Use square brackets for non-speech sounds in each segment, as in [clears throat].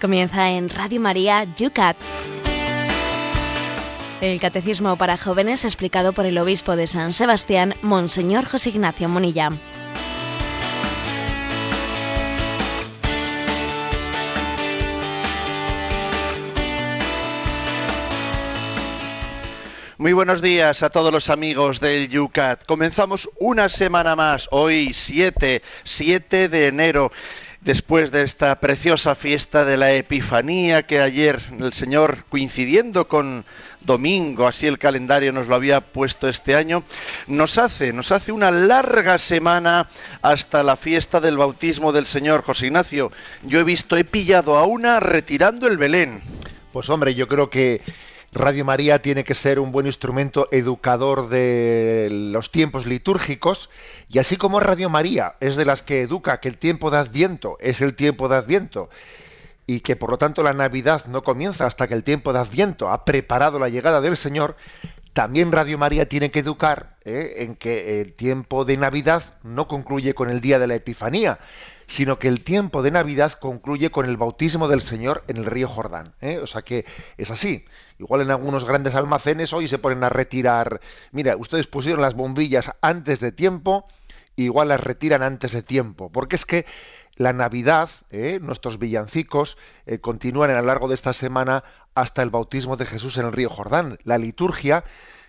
Comienza en Radio María Yucat. El Catecismo para Jóvenes explicado por el Obispo de San Sebastián, Monseñor José Ignacio Monilla. Muy buenos días a todos los amigos del Yucat. Comenzamos una semana más, hoy 7, 7 de enero después de esta preciosa fiesta de la Epifanía que ayer el Señor, coincidiendo con domingo, así el calendario nos lo había puesto este año, nos hace, nos hace una larga semana hasta la fiesta del bautismo del Señor. José Ignacio, yo he visto, he pillado a una retirando el Belén. Pues hombre, yo creo que Radio María tiene que ser un buen instrumento educador de los tiempos litúrgicos y así como Radio María es de las que educa que el tiempo de Adviento es el tiempo de Adviento y que por lo tanto la Navidad no comienza hasta que el tiempo de Adviento ha preparado la llegada del Señor, también Radio María tiene que educar ¿eh? en que el tiempo de Navidad no concluye con el día de la Epifanía, sino que el tiempo de Navidad concluye con el bautismo del Señor en el río Jordán. ¿eh? O sea que es así. Igual en algunos grandes almacenes hoy se ponen a retirar, mira, ustedes pusieron las bombillas antes de tiempo, igual las retiran antes de tiempo, porque es que la Navidad, ¿eh? nuestros villancicos, eh, continúan a lo largo de esta semana hasta el bautismo de Jesús en el río Jordán. La liturgia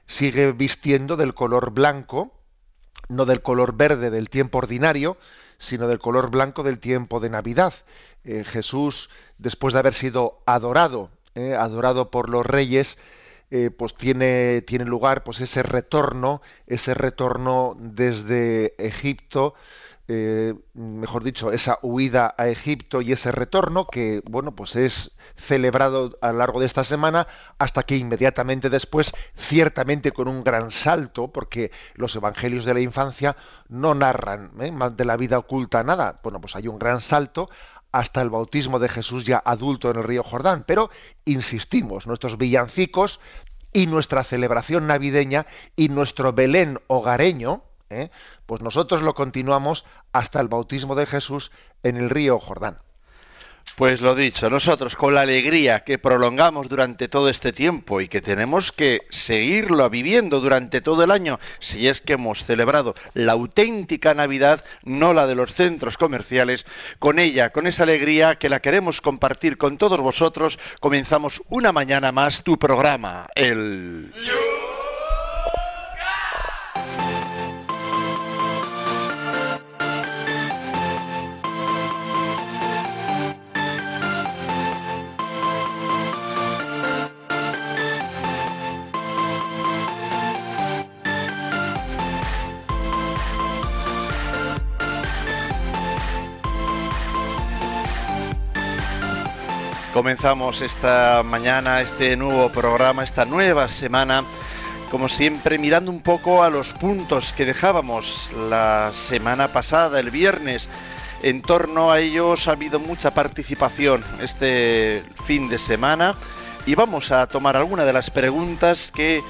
sigue vistiendo del color blanco, no del color verde del tiempo ordinario, sino del color blanco del tiempo de Navidad. Eh, Jesús, después de haber sido adorado, eh, adorado por los reyes, eh, pues tiene, tiene lugar pues ese retorno, ese retorno desde Egipto, mejor dicho, esa huida a Egipto y ese retorno que, bueno, pues es celebrado a lo largo de esta semana hasta que inmediatamente después, ciertamente con un gran salto, porque los evangelios de la infancia no narran ¿eh? más de la vida oculta nada, bueno, pues hay un gran salto hasta el bautismo de Jesús ya adulto en el río Jordán. Pero, insistimos, nuestros villancicos y nuestra celebración navideña y nuestro Belén hogareño, ¿eh? pues nosotros lo continuamos hasta el bautismo de Jesús en el río Jordán. Pues lo dicho, nosotros con la alegría que prolongamos durante todo este tiempo y que tenemos que seguirlo viviendo durante todo el año, si es que hemos celebrado la auténtica Navidad, no la de los centros comerciales, con ella, con esa alegría que la queremos compartir con todos vosotros, comenzamos una mañana más tu programa, el... Comenzamos esta mañana, este nuevo programa, esta nueva semana, como siempre mirando un poco a los puntos que dejábamos la semana pasada, el viernes. En torno a ellos ha habido mucha participación este fin de semana y vamos a tomar alguna de las preguntas que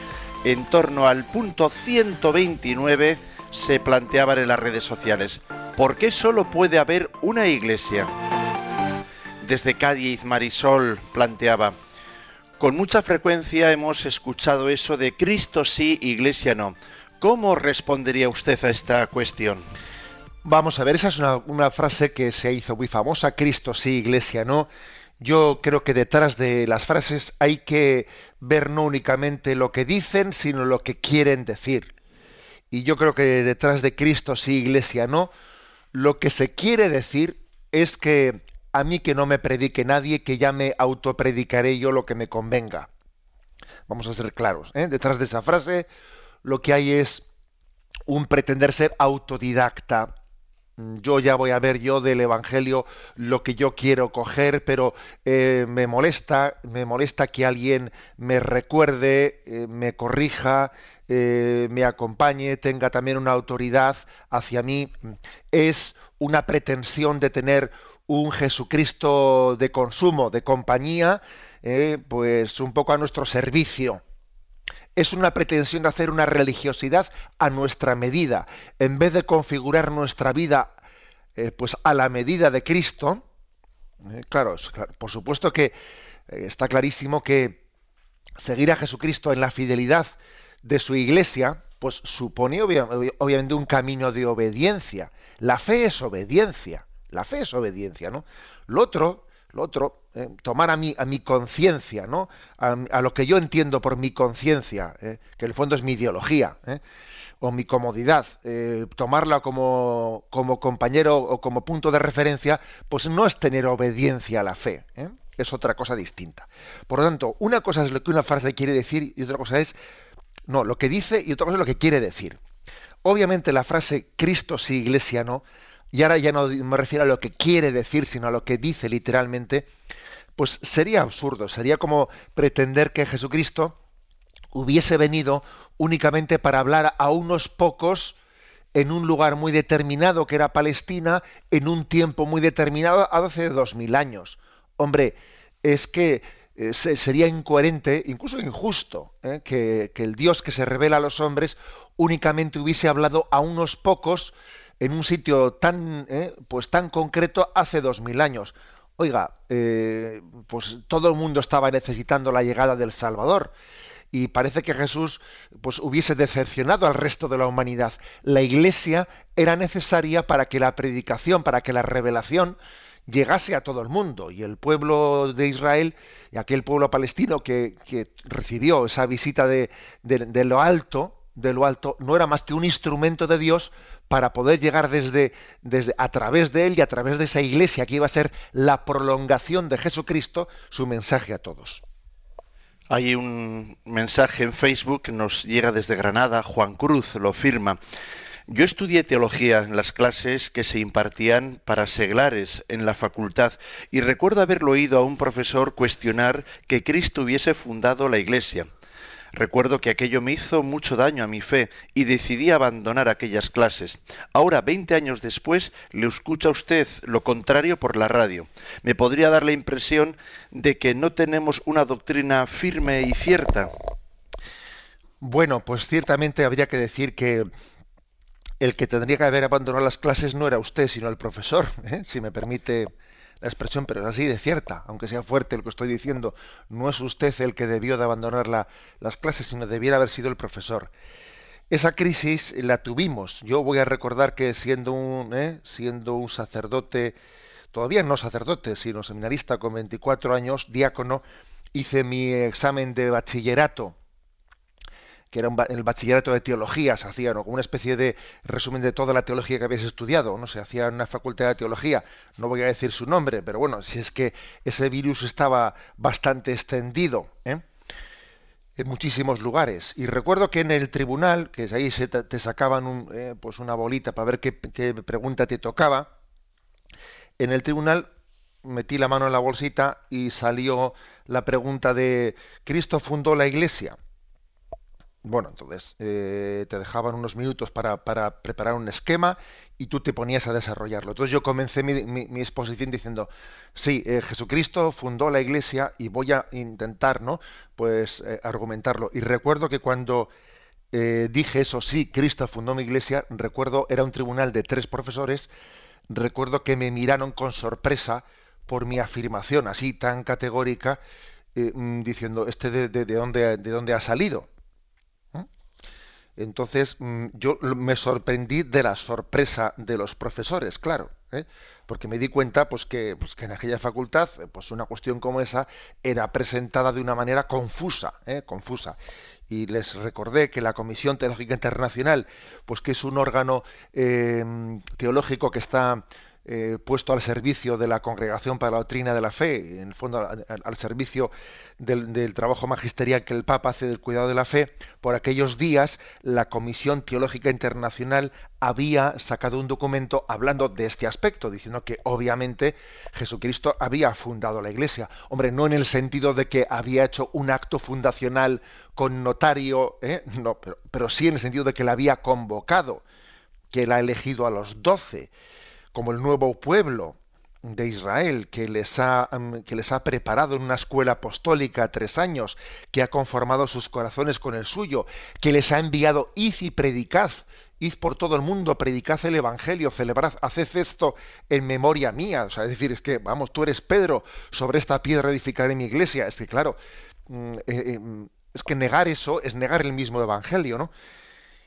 en torno al punto 129 se planteaban en las redes sociales. ¿Por qué solo puede haber una iglesia? Desde Cádiz, Marisol planteaba, con mucha frecuencia hemos escuchado eso de Cristo sí, Iglesia no. ¿Cómo respondería usted a esta cuestión? Vamos a ver, esa es una, frase que se hizo muy famosa, Cristo sí, Iglesia no. Yo creo que detrás de las frases hay que ver no únicamente lo que dicen, sino lo que quieren decir. Y yo creo que detrás de Cristo sí, Iglesia no, lo que se quiere decir es que a mí que no me predique nadie, que ya me autopredicaré yo lo que me convenga. Vamos a ser claros. ¿eh? Detrás de esa frase lo que hay es un pretender ser autodidacta. Yo ya voy a ver yo del Evangelio lo que yo quiero coger, pero eh, me molesta, me molesta que alguien me recuerde, eh, me corrija, me acompañe, tenga también una autoridad hacia mí. Es una pretensión de tener un Jesucristo de consumo, de compañía, eh, pues un poco a nuestro servicio. Es una pretensión de hacer una religiosidad a nuestra medida, en vez de configurar nuestra vida eh, pues a la medida de Cristo, ¿eh? claro, por supuesto que está clarísimo que seguir a Jesucristo en la fidelidad de su iglesia, pues supone obviamente un camino de obediencia. La fe es obediencia. La fe es obediencia, ¿no? Lo otro, lo otro, eh, tomar a mi, a mi conciencia, ¿no? A, lo que yo entiendo por mi conciencia, que en el fondo es mi ideología, o mi comodidad, eh, tomarla como, como, compañero o como punto de referencia, pues no es tener obediencia a la fe. ¿eh? Es otra cosa distinta. Por lo tanto, una cosa es lo que una frase quiere decir y otra cosa es no, lo que dice y otra cosa es lo que quiere decir. Obviamente la frase Cristo sí, Iglesia no, y ahora ya no me refiero a lo que quiere decir, sino a lo que dice literalmente, pues sería absurdo, sería como pretender que Jesucristo hubiese venido únicamente para hablar a unos pocos en un lugar muy determinado que era Palestina, en un tiempo muy determinado, hace dos mil años. Hombre, es que eh, sería incoherente, incluso injusto, ¿eh? que, el Dios que se revela a los hombres únicamente hubiese hablado a unos pocos en un sitio tan, ¿eh? pues tan concreto hace dos mil años. Oiga, pues todo el mundo estaba necesitando la llegada del Salvador y parece que Jesús pues hubiese decepcionado al resto de la humanidad. La iglesia era necesaria para que la predicación, para que la revelación llegase a todo el mundo y el pueblo de Israel y aquel pueblo palestino que, recibió esa visita de, lo alto de lo alto no era más que un instrumento de Dios para poder llegar desde, desde a través de él y a través de esa iglesia que iba a ser la prolongación de Jesucristo su mensaje a todos. Hay un mensaje en Facebook que nos llega desde Granada, Juan Cruz lo firma. Yo estudié teología en las clases que se impartían para seglares en la facultad y recuerdo haberlo oído a un profesor cuestionar que Cristo hubiese fundado la Iglesia. Recuerdo que aquello me hizo mucho daño a mi fe y decidí abandonar aquellas clases. Ahora, 20 años después, le escucha a usted lo contrario por la radio. Me podría dar la impresión de que no tenemos una doctrina firme y cierta. Bueno, pues ciertamente habría que decir que el que tendría que haber abandonado las clases no era usted, sino el profesor, ¿eh? si me permite la expresión, pero es así de cierta, aunque sea fuerte lo que estoy diciendo, no es usted el que debió de abandonar las clases, sino debiera haber sido el profesor. Esa crisis la tuvimos. Yo voy a recordar que siendo un, ¿eh? siendo un sacerdote, todavía no sacerdote, sino seminarista con 24 años, diácono, hice mi examen de bachillerato que era el bachillerato de teología, se hacía como una especie de resumen de toda la teología que habías estudiado, no se hacía en una facultad de teología, no voy a decir su nombre, pero bueno, si es que ese virus estaba bastante extendido ¿eh? en muchísimos lugares. Y recuerdo que en el tribunal, que ahí se te, sacaban eh, pues una bolita para ver qué pregunta te tocaba, en el tribunal metí la mano en la bolsita y salió la pregunta de ¿Cristo fundó la iglesia? Bueno, entonces eh, te dejaban unos minutos para, preparar un esquema y tú te ponías a desarrollarlo. Entonces yo comencé mi, exposición diciendo, sí, eh, Jesucristo fundó la iglesia y voy a intentar, ¿no? Pues eh, argumentarlo. Y recuerdo que cuando dije eso, sí, Cristo fundó mi iglesia, recuerdo, era un tribunal de tres profesores, recuerdo que me miraron con sorpresa por mi afirmación así tan categórica, mm, diciendo, ¿este de, de dónde ha salido? Entonces mm, yo me sorprendí de la sorpresa de los profesores, claro, ¿eh? porque me di cuenta pues que, pues en aquella facultad eh, pues una cuestión como esa era presentada de una manera confusa, ¿eh? confusa. Y les recordé que la Comisión Teológica Internacional, pues que es un órgano teológico que está eh, puesto al servicio de la Congregación para la Doctrina de la Fe, en el fondo al, servicio del, trabajo magisterial que el Papa hace del cuidado de la fe, por aquellos días la Comisión Teológica Internacional había sacado un documento hablando de este aspecto, diciendo que obviamente Jesucristo había fundado la Iglesia. Hombre, no en el sentido de que había hecho un acto fundacional con notario, ¿eh? no, pero, pero sí en el sentido de que la había convocado, que él ha elegido a los doce como el nuevo pueblo de Israel que les ha, que les ha preparado en una escuela apostólica tres años, que ha conformado sus corazones con el suyo, que les ha enviado id y predicad id por todo el mundo, predicad el Evangelio, celebrad, haced esto en memoria mía. O sea, es decir, es que, vamos, tú eres Pedro, sobre esta piedra edificaré mi iglesia. Es que, claro, mm, eh, eh, es que negar eso es negar el mismo Evangelio, ¿no?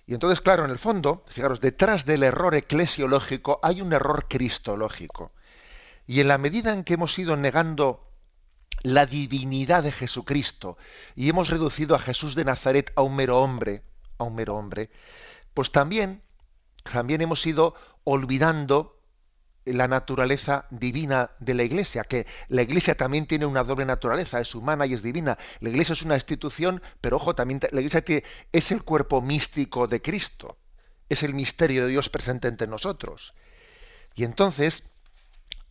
Y entonces, claro, en el fondo, fijaros, detrás del error eclesiológico hay un error cristológico. Y en la medida en que hemos ido negando la divinidad de Jesucristo y hemos reducido a Jesús de Nazaret a un mero hombre, a un mero hombre, pues también, también hemos ido olvidando la naturaleza divina de la Iglesia, que la Iglesia también tiene una doble naturaleza, es humana y es divina. La Iglesia es una institución, pero ojo, también la Iglesia es el cuerpo místico de Cristo, es el misterio de Dios presente entre nosotros. Y entonces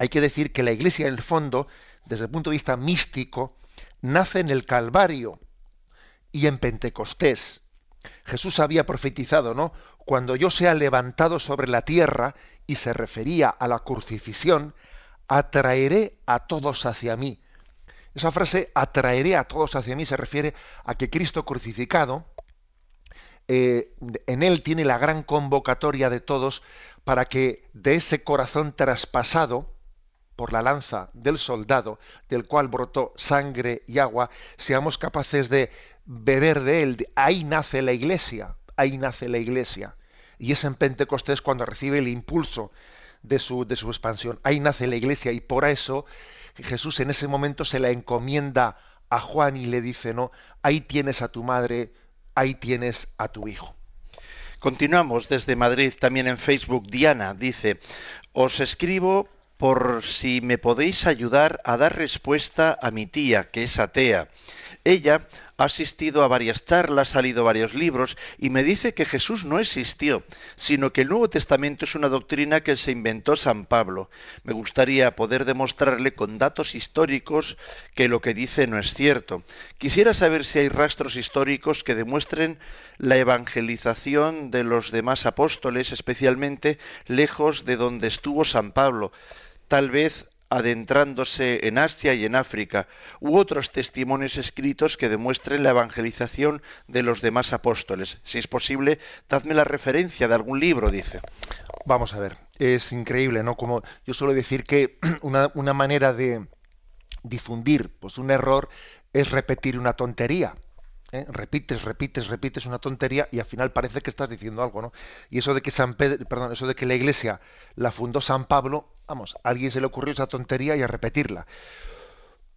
hay que decir que la Iglesia, en el fondo, desde el punto de vista místico, nace en el Calvario y en Pentecostés. Jesús había profetizado, ¿no? Cuando yo sea levantado sobre la tierra, y se refería a la crucifixión, atraeré a todos hacia mí. Esa frase, atraeré a todos hacia mí, se refiere a que Cristo crucificado, eh, en él tiene la gran convocatoria de todos para que de ese corazón traspasado por la lanza del soldado, del cual brotó sangre y agua, seamos capaces de beber de él. Ahí nace la iglesia, ahí nace la iglesia y es en Pentecostés cuando recibe el impulso de su, de su expansión. Ahí nace la iglesia y por eso Jesús en ese momento se la encomienda a Juan y le dice, no, ahí tienes a tu madre, ahí tienes a tu hijo. Continuamos desde Madrid, también en Facebook. Diana dice, os escribo por si me podéis ayudar a dar respuesta a mi tía, que es atea. Ella ha asistido a varias charlas, ha leído varios libros y me dice que Jesús no existió, sino que el Nuevo Testamento es una doctrina que se inventó San Pablo. Me gustaría poder demostrarle con datos históricos que lo que dice no es cierto. Quisiera saber si hay rastros históricos que demuestren la evangelización de los demás apóstoles, especialmente lejos de donde estuvo San Pablo. Tal vez adentrándose en Asia y en África, u otros testimonios escritos que demuestren la evangelización de los demás apóstoles. Si es posible, dadme la referencia de algún libro, dice. Vamos a ver, es increíble, ¿no? Como yo suelo decir que [clears throat] una, una manera de difundir pues un error es repetir una tontería. ¿Eh? repites, repites, repites una tontería y al final parece que estás diciendo algo, ¿no? Y eso de que San Pedro, perdón, eso de que la Iglesia la fundó San Pablo, vamos, a alguien se le ocurrió esa tontería y a repetirla.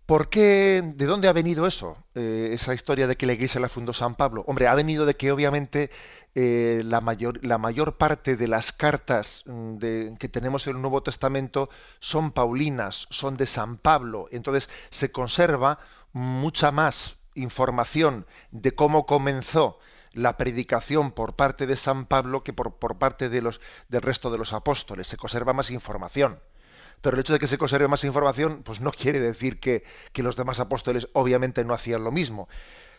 ¿Por qué? ¿De dónde ha venido eso? Eh, esa historia de que la Iglesia la fundó San Pablo. Hombre, ha venido de que obviamente eh, la, mayor, la mayor parte de las cartas mm, que tenemos en el Nuevo Testamento son paulinas, son de San Pablo. Entonces se conserva mucha más información de cómo comenzó la predicación por parte de San Pablo que por, por parte de los, del resto de los apóstoles. Se conserva más información. Pero el hecho de que se conserve más información, pues no quiere decir que, que los demás apóstoles obviamente no hacían lo mismo.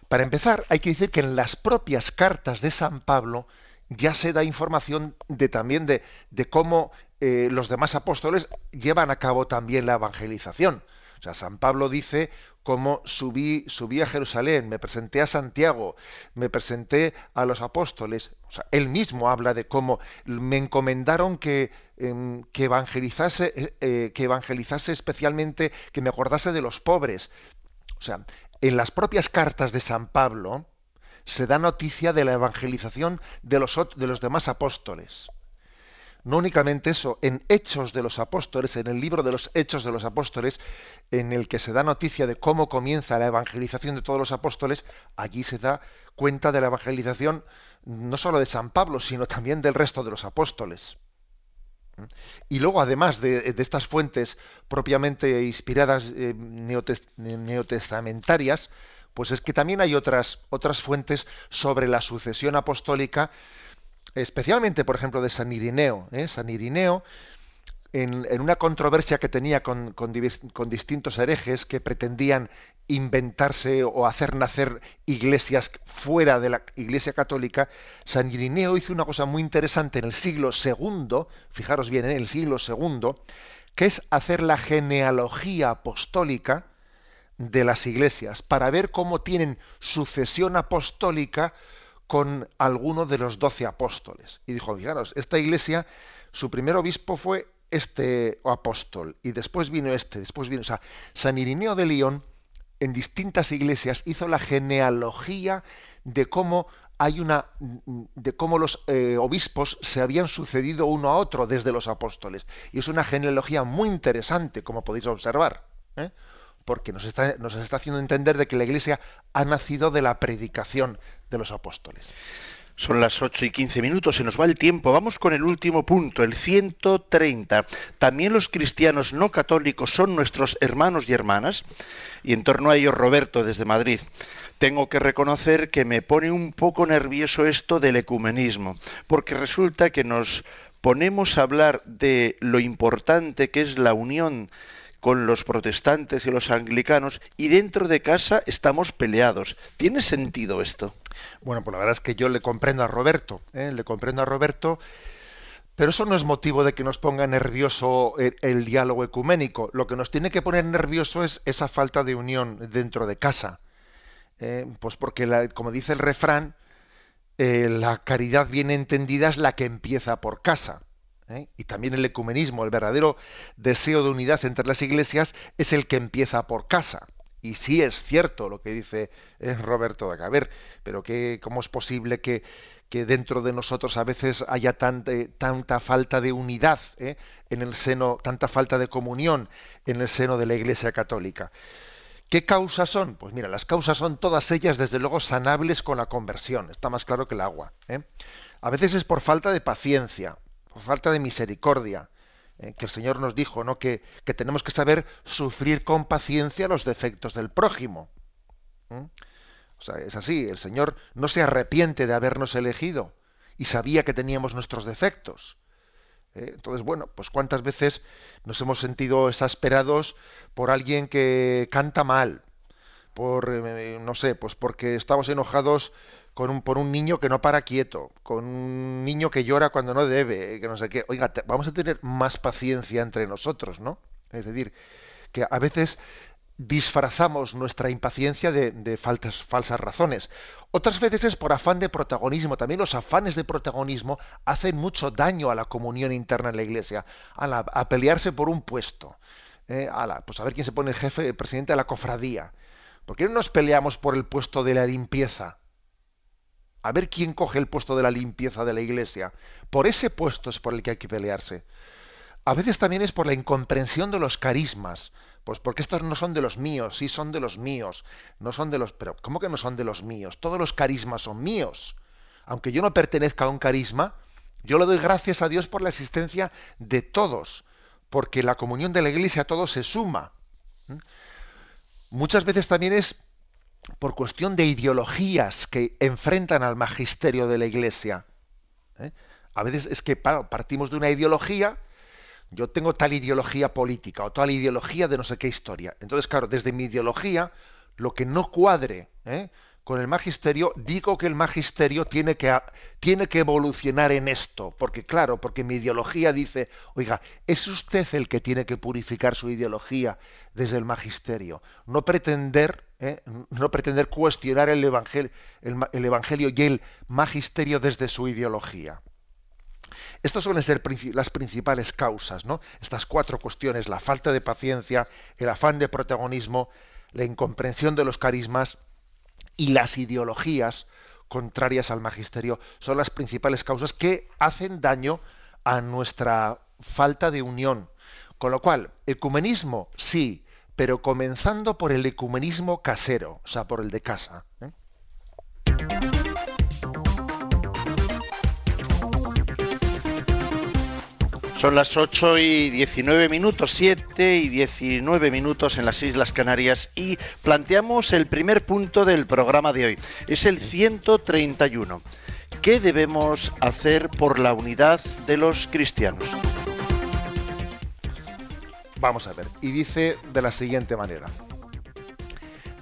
Para empezar, hay que decir que en las propias cartas de San Pablo ya se da información de también de, de cómo eh, los demás apóstoles llevan a cabo también la evangelización. O sea, San Pablo dice cómo subí, subí a Jerusalén, me presenté a Santiago, me presenté a los apóstoles. Él mismo habla de cómo me encomendaron que, em, evangelizase, eh, eh, que evangelizase especialmente, que me acordase de los pobres. O sea, en las propias cartas de San Pablo se da noticia de la evangelización de los, de los demás apóstoles. No únicamente eso, en Hechos de los Apóstoles, en el libro de los Hechos de los Apóstoles, en el que se da noticia de cómo comienza la evangelización de todos los apóstoles, allí se da cuenta de la evangelización no solo de San Pablo, sino también del resto de los apóstoles. Y luego, además de, estas fuentes propiamente inspiradas eh, neotestamentarias, pues es que también hay otras, otras fuentes sobre la sucesión apostólica especialmente, por ejemplo, de San Irineo. ¿eh? San Irineo, en, una controversia que tenía con, distintos herejes que pretendían inventarse o hacer nacer iglesias fuera de la Iglesia Católica, San Irineo hizo una cosa muy interesante en el siglo II, fijaros bien, en el siglo II, que es hacer la genealogía apostólica de las iglesias, para ver cómo tienen sucesión apostólica con alguno de los doce apóstoles. Y dijo, fijaros, esta iglesia, su primer obispo fue este apóstol, y después vino este, después vino, o sea, San Irineo de León, en distintas iglesias, hizo la genealogía de cómo hay una de cómo los eh, obispos se habían sucedido uno a otro desde los apóstoles. Y es una genealogía muy interesante, como podéis observar, ¿eh? porque nos está, nos está haciendo entender de que la Iglesia ha nacido de la predicación de los apóstoles. Son las 8 y 15 minutos, se nos va el tiempo. Vamos con el último punto, el 130. También los cristianos no católicos son nuestros hermanos y hermanas. Y en torno a ello, Roberto, desde Madrid. Tengo que reconocer que me pone un poco nervioso esto del ecumenismo, porque resulta que nos ponemos a hablar de lo importante que es la unión con los protestantes y los anglicanos y dentro de casa estamos peleados. ¿Tiene sentido esto? Bueno, pues la verdad es que yo le comprendo a Roberto, ¿eh? le comprendo a Roberto, pero eso no es motivo de que nos ponga nervioso el, diálogo ecuménico. Lo que nos tiene que poner nervioso es esa falta de unión dentro de casa. ¿eh? pues porque, como dice el refrán, eh, la caridad bien entendida es la que empieza por casa. ¿Eh? y también el ecumenismo, el verdadero deseo de unidad entre las iglesias, es el que empieza por casa. Y sí es cierto lo que dice eh, Roberto de A ver, pero que, ¿cómo es posible que, que, dentro de nosotros a veces haya tanta, tanta falta de unidad ¿eh? en el seno, tanta falta de comunión en el seno de la Iglesia Católica? ¿Qué causas son? Pues mira, las causas son todas ellas, desde luego, sanables con la conversión. Está más claro que el agua. A veces es por falta de paciencia, falta de misericordia. Eh, que el Señor nos dijo, ¿no? Que, que, tenemos que saber sufrir con paciencia los defectos del prójimo. O sea, es así, el Señor no se arrepiente de habernos elegido y sabía que teníamos nuestros defectos. Eh, entonces, bueno, pues cuántas veces nos hemos sentido exasperados por alguien que canta mal, por, eh, no sé, pues porque estamos enojados un, por un niño que no para quieto, con un niño que llora cuando no debe, que no sé qué. Oiga, vamos a tener más paciencia entre nosotros, ¿no? Es decir, que a veces disfrazamos nuestra impaciencia de, falsas razones. Otras veces es por afán de protagonismo. También los afanes de protagonismo hacen mucho daño a la comunión interna en la Iglesia, a, pelearse por un puesto, eh, a la, pues a ver quién se pone el jefe, el presidente de la cofradía. ¿Por qué no nos peleamos por el puesto de la limpieza? A ver quién coge el puesto de la limpieza de la iglesia. Por ese puesto es por el que hay que pelearse. A veces también es por la incomprensión de los carismas. Pues porque estos no son de los míos, sí son de los míos, no son de los... Pero ¿cómo que no son de los míos? Todos los carismas son míos. Aunque yo no pertenezca a un carisma, yo le doy gracias a Dios por la existencia de todos, porque la comunión de la iglesia a todos se suma. ¿Mm? Muchas veces también es por cuestión de ideologías que enfrentan al magisterio de la Iglesia. ¿eh? A veces es que partimos de una ideología, yo tengo tal ideología política o tal ideología de no sé qué historia. Entonces, claro, desde mi ideología, lo que no cuadre ¿eh? con el magisterio, digo que el magisterio tiene que, tiene que evolucionar en esto, porque claro, porque mi ideología dice, oiga, es usted el que tiene que purificar su ideología desde el magisterio, no pretender, ¿eh? no pretender cuestionar el evangelio, el, evangelio y el magisterio desde su ideología. Estas suelen ser las principales causas, ¿no? Estas cuatro cuestiones, la falta de paciencia, el afán de protagonismo, la incomprensión de los carismas y las ideologías contrarias al magisterio son las principales causas que hacen daño a nuestra falta de unión. Con lo cual, ecumenismo sí, pero comenzando por el ecumenismo casero, o sea, por el de casa. ¿eh? Son las 8 y 19 minutos, 7 y 19 minutos en las Islas Canarias y planteamos el primer punto del programa de hoy. Es el 131. ¿Qué debemos hacer por la unidad de los cristianos? Vamos a ver, y dice de la siguiente manera.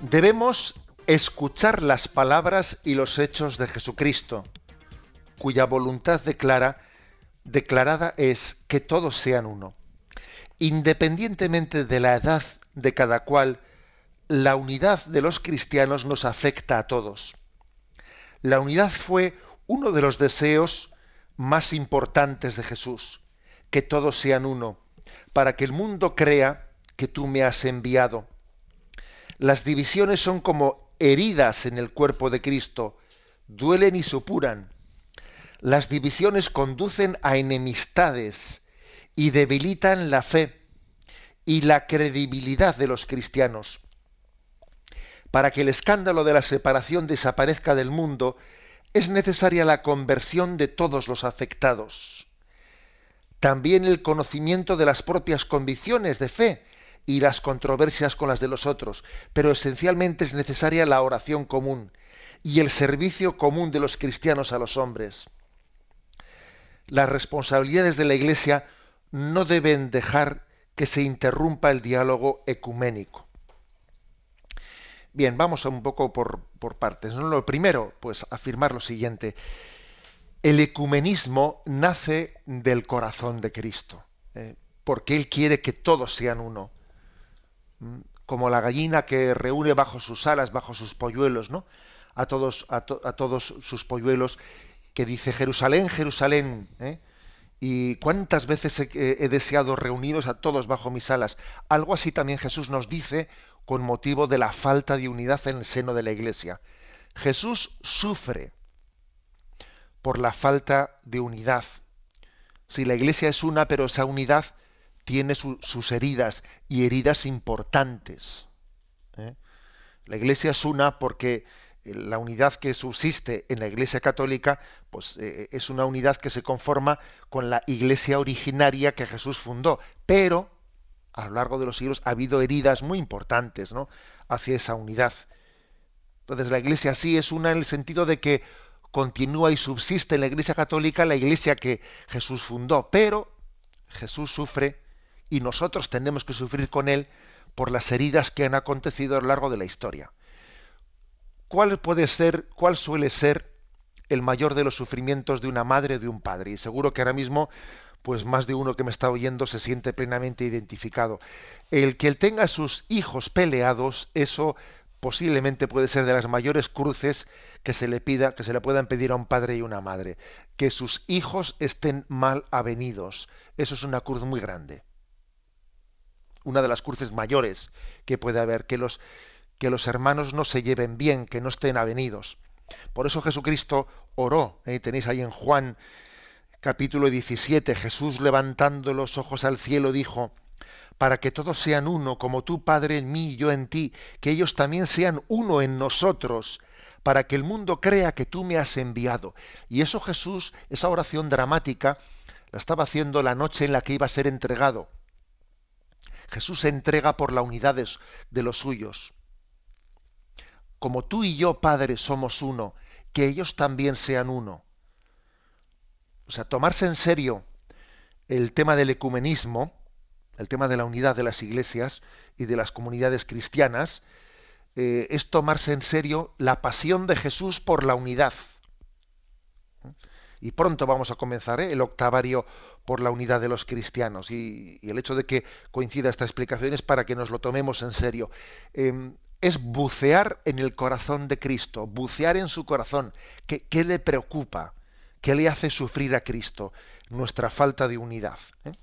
Debemos escuchar las palabras y los hechos de Jesucristo, cuya voluntad declara declarada es que todos sean uno. Independientemente de la edad de cada cual, la unidad de los cristianos nos afecta a todos. La unidad fue uno de los deseos más importantes de Jesús, que todos sean uno, para que el mundo crea que tú me has enviado. Las divisiones son como heridas en el cuerpo de Cristo, duelen y supuran. Las divisiones conducen a enemistades y debilitan la fe y la credibilidad de los cristianos. Para que el escándalo de la separación desaparezca del mundo, es necesaria la conversión de todos los afectados. También el conocimiento de las propias convicciones de fe y las controversias con las de los otros, pero esencialmente es necesaria la oración común y el servicio común de los cristianos a los hombres. Las responsabilidades de la Iglesia no deben dejar que se interrumpa el diálogo ecuménico. Bien, vamos un poco por, partes. Lo primero, pues afirmar lo siguiente. El ecumenismo nace del corazón de Cristo, eh, porque Él quiere que todos sean uno. Mm, como la gallina que reúne bajo sus alas, bajo sus polluelos, ¿no? A todos, a, todos sus polluelos, que dice Jerusalén, Jerusalén, ¿eh? y cuántas veces he, he, deseado reuniros a todos bajo mis alas. Algo así también Jesús nos dice con motivo de la falta de unidad en el seno de la Iglesia. Jesús sufre por la falta de unidad. Si la Iglesia es una, pero esa unidad tiene sus heridas y heridas importantes. ¿eh? La Iglesia es una porque la unidad que subsiste en la Iglesia católica, pues eh, es una unidad que se conforma con la Iglesia originaria que Jesús fundó, pero a lo largo de los siglos ha habido heridas muy importantes ¿no? hacia esa unidad. Entonces la Iglesia sí es una en el sentido de que continúa y subsiste en la Iglesia católica la Iglesia que Jesús fundó, pero Jesús sufre y nosotros tenemos que sufrir con él por las heridas que han acontecido a lo largo de la historia. ¿Cuál puede ser, cuál suele ser el mayor de los sufrimientos de una madre o de un padre? Y seguro que ahora mismo pues más de uno que me está oyendo se siente plenamente identificado. El que él tenga sus hijos peleados, eso posiblemente puede ser de las mayores cruces que se le pida, que se le puedan pedir a un padre y una madre. Que sus hijos estén mal avenidos. Eso es una cruz muy grande. Una de las cruces mayores que puede haber, que los, que los hermanos no se lleven bien, que no estén avenidos. Por eso Jesucristo oró, ¿eh? tenéis ahí en Juan capítulo 17, Jesús levantando los ojos al cielo dijo, para que todos sean uno, como tú, Padre, en mí y yo en ti, que ellos también sean uno en nosotros, para que el mundo crea que tú me has enviado. Y eso Jesús, esa oración dramática, la estaba haciendo la noche en la que iba a ser entregado. Jesús se entrega por la unidad de los suyos. Como tú y yo, Padre, somos uno, que ellos también sean uno. O sea, tomarse en serio el tema del ecumenismo, el tema de la unidad de las iglesias y de las comunidades cristianas, eh, es tomarse en serio la pasión de Jesús por la unidad. Y pronto vamos a comenzar ¿eh? el octavario por la unidad de los cristianos. Y, el hecho de que coincida esta explicación es para que nos lo tomemos en serio. Em, es bucear en el corazón de Cristo, bucear en su corazón. qué le preocupa? ¿Qué le hace sufrir a Cristo? Nuestra falta de unidad. ¿eh?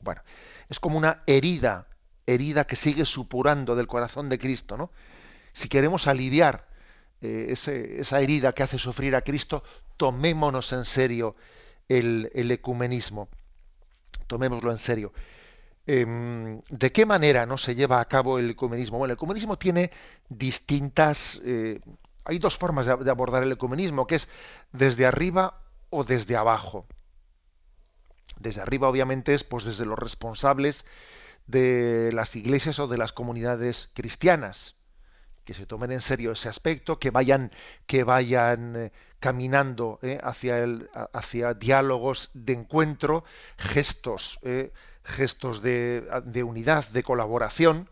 Bueno, es como una herida, herida que sigue supurando del corazón de Cristo, ¿no? Si queremos aliviar eh, esa herida que hace sufrir a Cristo, tomémonos en serio el, ecumenismo. Tomémoslo en serio. Em, ¿De qué manera no se lleva a cabo el ecumenismo? Bueno, el ecumenismo tiene distintas. Eh, hay dos formas de, abordar el ecumenismo, que es desde arriba o desde abajo. Desde arriba, obviamente, es pues desde los responsables de las iglesias o de las comunidades cristianas, que se tomen en serio ese aspecto, que vayan, que vayan eh, caminando eh, hacia, el, hacia diálogos de encuentro, gestos, eh, gestos de, de unidad, de colaboración,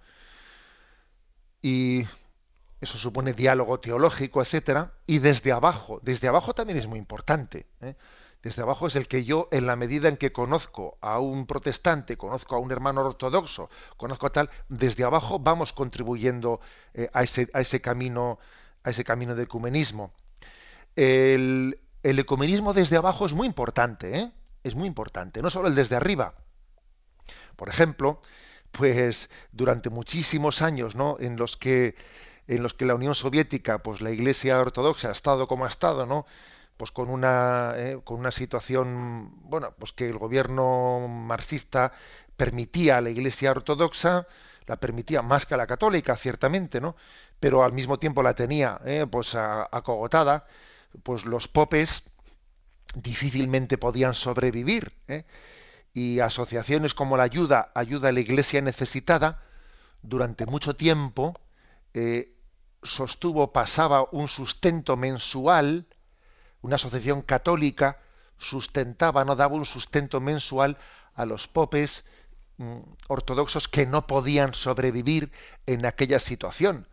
y eso supone diálogo teológico, etcétera, y desde abajo, desde abajo también es muy importante. Desde abajo es el que yo, en la medida en que conozco a un protestante, conozco a un hermano ortodoxo, conozco a tal, desde abajo vamos contribuyendo eh, a, ese, a, ese, camino, a ese camino de ecumenismo. el, ecumenismo desde abajo es muy importante, ¿eh? es muy importante, no solo el desde arriba. Por ejemplo, pues durante muchísimos años, ¿no? En los que en los que la Unión Soviética, pues la Iglesia Ortodoxa ha estado como ha estado, ¿no? Pues con una eh, con una situación, bueno, pues que el gobierno marxista permitía a la Iglesia Ortodoxa, la permitía más que a la católica, ciertamente, ¿no? Pero al mismo tiempo la tenía, eh, pues acogotada pues los popes difícilmente podían sobrevivir. ¿eh? Y asociaciones como la ayuda, ayuda a la iglesia necesitada, durante mucho tiempo sostuvo, pasaba un sustento mensual, una asociación católica sustentaba, no daba un sustento mensual a los popes mm, ortodoxos que no podían sobrevivir en aquella situación.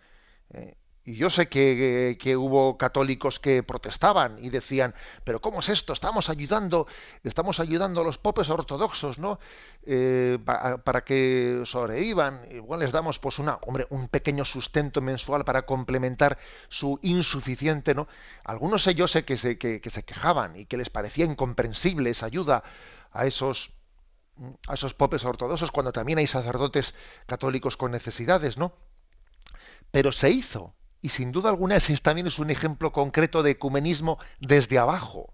¿eh? Y yo sé que, hubo católicos que protestaban y decían, pero ¿cómo es esto? Estamos ayudando, estamos ayudando a los popes ortodoxos, ¿no? Eh, para que sobrevivan. Igual les damos pues una, un pequeño sustento mensual para complementar su insuficiente, ¿no? Algunos yo sé que se, que, se quejaban y que les parecía incomprensible esa ayuda a esos a esos popes ortodoxos cuando también hay sacerdotes católicos con necesidades, ¿no? Pero se hizo, y sin duda alguna ese también es un ejemplo concreto de ecumenismo desde abajo.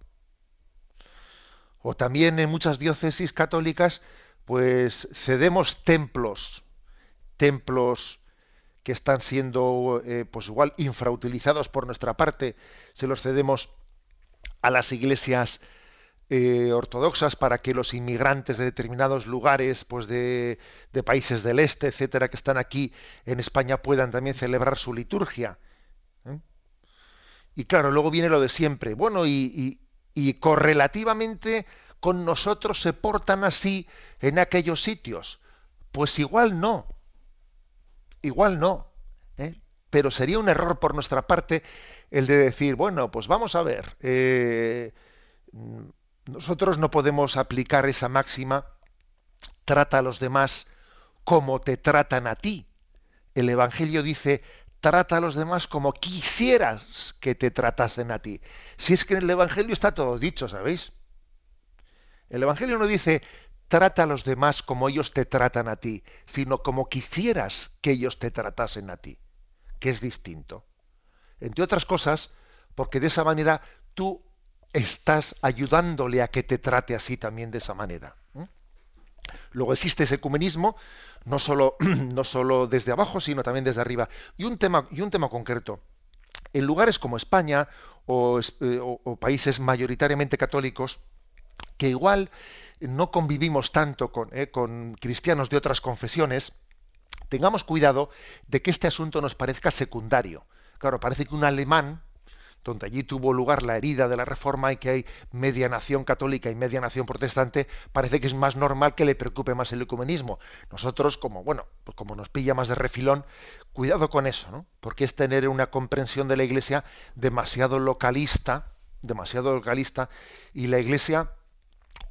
O también en muchas diócesis católicas, pues cedemos templos, templos que están siendo, eh, pues igual, infrautilizados por nuestra parte, se los cedemos a las iglesias eh, ortodoxas para que los inmigrantes de determinados lugares, pues de, países del este, etcétera, que están aquí en España puedan también celebrar su liturgia. ¿eh? Y claro, luego viene lo de siempre. Bueno, y, correlativamente con nosotros se portan así en aquellos sitios. Pues igual no. Igual no. ¿eh? Pero sería un error por nuestra parte el de decir, bueno, pues vamos a ver. Nosotros no podemos aplicar esa máxima, trata a los demás como te tratan a ti. El Evangelio dice, trata a los demás como quisieras que te tratasen a ti. Si es que en el Evangelio está todo dicho, ¿sabéis? El Evangelio no dice, trata a los demás como ellos te tratan a ti, sino como quisieras que ellos te tratasen a ti, que es distinto. Entre otras cosas, porque de esa manera tú estás ayudándole a que te trate así también de esa manera. Luego existe ese ecumenismo, no solo, [clears throat] no solo desde abajo, sino también desde arriba. Y un tema, y un tema concreto. En lugares como España o, eh, países mayoritariamente católicos, que igual no convivimos tanto con, eh, con cristianos de otras confesiones, tengamos cuidado de que este asunto nos parezca secundario. Claro, parece que un alemán, donde allí tuvo lugar la herida de la reforma y que hay media nación católica y media nación protestante, parece que es más normal que le preocupe más el ecumenismo. Nosotros, como bueno, pues como nos pilla más de refilón, cuidado con eso, ¿no? Porque es tener una comprensión de la Iglesia demasiado localista, demasiado localista, y la Iglesia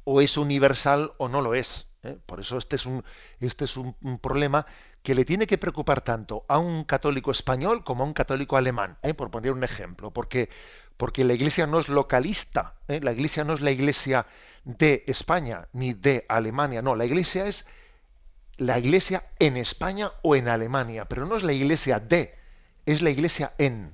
o es universal o no lo es. ¿eh? Por eso este es un, este es un problema que le tiene que preocupar tanto a un católico español como a un católico alemán, ¿eh? por poner un ejemplo, porque, porque la Iglesia no es localista, ¿eh? la Iglesia no es la Iglesia de España ni de Alemania, no, la Iglesia es la Iglesia en España o en Alemania, pero no es la Iglesia de, es la Iglesia en.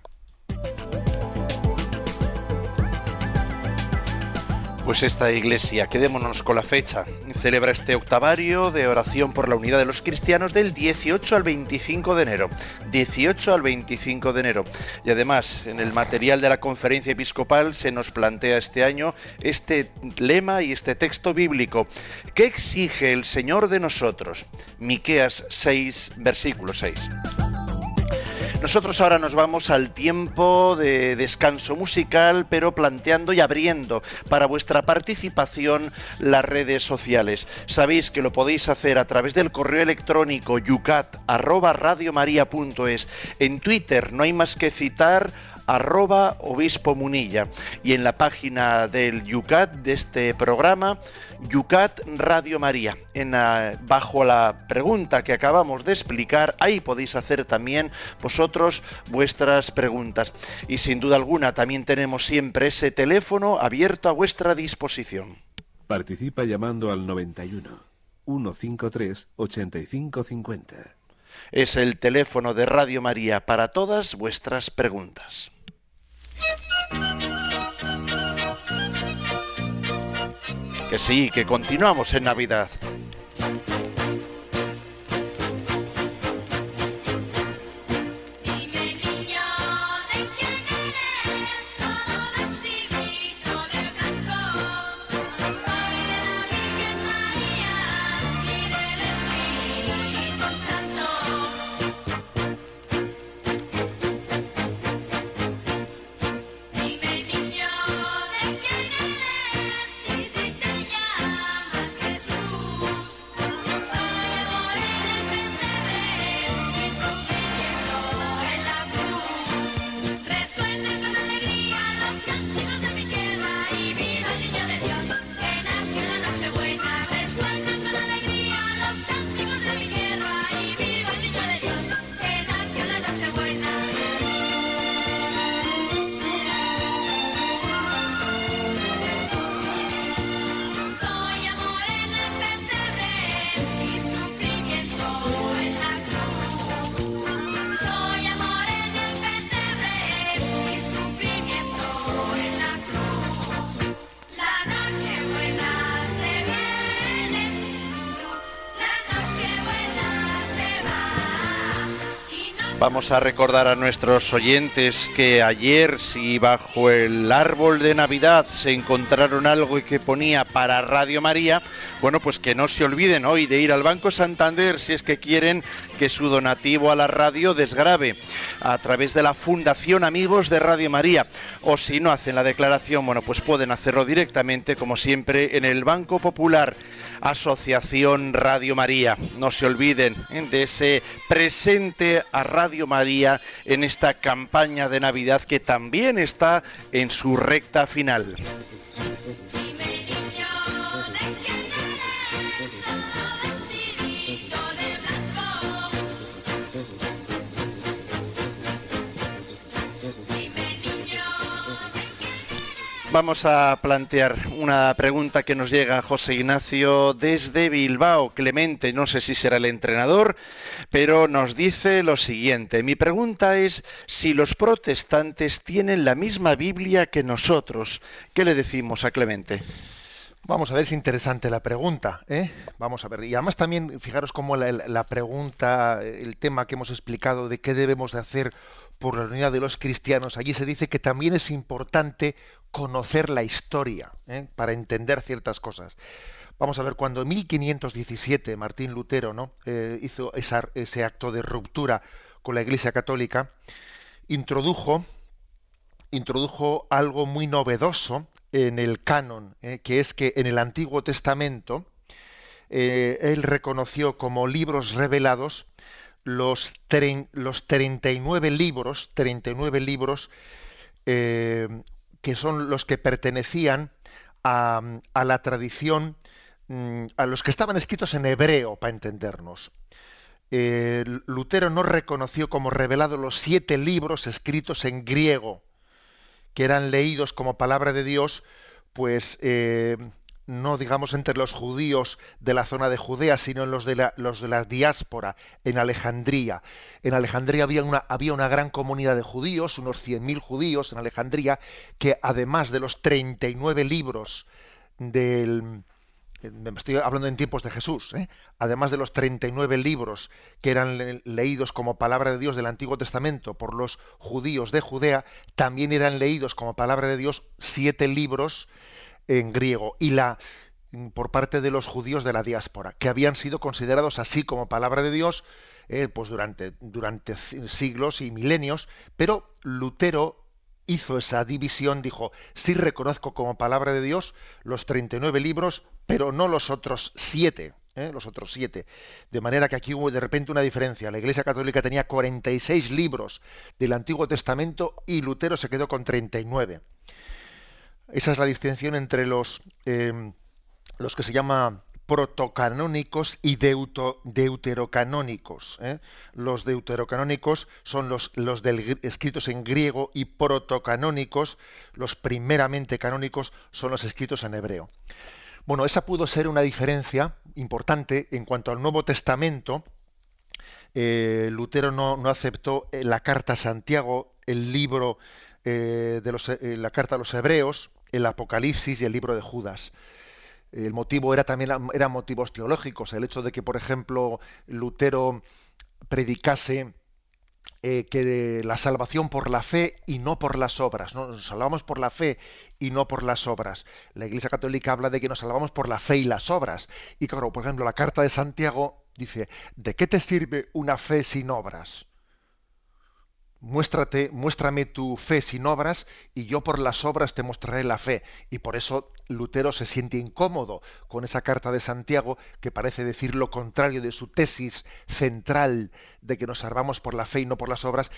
Pues esta iglesia, quedémonos con la fecha, celebra este octavario de oración por la unidad de los cristianos del 18 al 25 de enero. 18 al 25 de enero. Y además, en el material de la conferencia episcopal se nos plantea este año este lema y este texto bíblico. ¿Qué exige el Señor de nosotros? Miqueas 6, versículo 6. Nosotros ahora nos vamos al tiempo de descanso musical, pero planteando y abriendo para vuestra participación las redes sociales. Sabéis que lo podéis hacer a través del correo electrónico yucat@radiomaria.es. En Twitter no hay más que citar arroba obispo munilla. Y en la página del Yucat de este programa, Yucat Radio María. En bajo la pregunta que acabamos de explicar, ahí podéis hacer también vosotros vuestras preguntas. Y sin duda alguna también tenemos siempre ese teléfono abierto a vuestra disposición. Participa llamando al 91 153 8550. Es el teléfono de Radio María para todas vuestras preguntas. Que sí, que continuamos en Navidad. Vamos a recordar a nuestros oyentes que ayer si bajo el árbol de Navidad se encontraron algo que ponía para Radio María, bueno, pues que no se olviden hoy de ir al Banco Santander si es que quieren que su donativo a la radio desgrave a través de la Fundación Amigos de Radio María. O si no hacen la declaración, bueno, pues pueden hacerlo directamente, como siempre, en el Banco Popular. Asociación Radio María. No se olviden ¿eh? de ese presente a Radio María en esta campaña de Navidad que también está en su recta final. Vamos a plantear una pregunta que nos llega José Ignacio desde Bilbao. Clemente, no sé si será el entrenador, pero nos dice lo siguiente. Mi pregunta es si los protestantes tienen la misma Biblia que nosotros. ¿Qué le decimos a Clemente? Vamos a ver, es interesante la pregunta. ¿eh? Vamos a ver. Y además también, fijaros cómo la, la pregunta, el tema que hemos explicado de qué debemos de hacer por la unidad de los cristianos, allí se dice que también es importante conocer la historia ¿eh? para entender ciertas cosas. Vamos a ver, cuando en 1517 Martín Lutero ¿no? Eh, hizo ese acto de ruptura con la Iglesia Católica, introdujo, introdujo algo muy novedoso en el canon, ¿eh? que es que en el Antiguo Testamento él reconoció como libros revelados los, los 39 libros, 39 libros eh, que son los que pertenecían a, la tradición, mm, a los que estaban escritos en hebreo, para entendernos. Eh, Lutero no reconoció como revelado los siete libros escritos en griego, que eran leídos como palabra de Dios, pues eh, no digamos entre los judíos de la zona de Judea, sino en los de la, los de la diáspora, en Alejandría. En Alejandría había una, había una gran comunidad de judíos, unos 100.000 judíos en Alejandría, que además de los 39 libros del... Estoy hablando en tiempos de Jesús, ¿eh? además de los 39 libros que eran leídos como palabra de Dios del Antiguo Testamento por los judíos de Judea, también eran leídos como palabra de Dios siete libros en griego y la por parte de los judíos de la diáspora, que habían sido considerados así como palabra de Dios eh, pues durante, durante siglos y milenios, pero Lutero hizo esa división, dijo, sí reconozco como palabra de Dios los 39 libros, pero no los otros siete. ¿eh? los otros siete. De manera que aquí hubo de repente una diferencia. La Iglesia Católica tenía 46 libros del Antiguo Testamento y Lutero se quedó con 39. Esa es la distinción entre los, eh, los que se llama protocanónicos y deuterocanónicos. ¿eh? Los deuterocanónicos son los, los del, escritos en griego y protocanónicos, los primeramente canónicos, son los escritos en hebreo. Bueno, esa pudo ser una diferencia importante en cuanto al Nuevo Testamento. Eh, Lutero no, no, aceptó la carta a Santiago, el libro de los, la carta a los hebreos, el Apocalipsis y el libro de Judas el motivo era también eran motivos teológicos, el hecho de que, por ejemplo, Lutero predicase eh, que la salvación por la fe y no por las obras. ¿no? Nos salvamos por la fe y no por las obras. La Iglesia Católica habla de que nos salvamos por la fe y las obras. Y claro, por ejemplo, la carta de Santiago dice, ¿de qué te sirve una fe sin obras? Muéstrate, muéstrame tu fe sin obras y yo por las obras te mostraré la fe. Y por eso Lutero se siente incómodo con esa carta de Santiago que parece decir lo contrario de su tesis central de que nos salvamos por la fe y no por las obras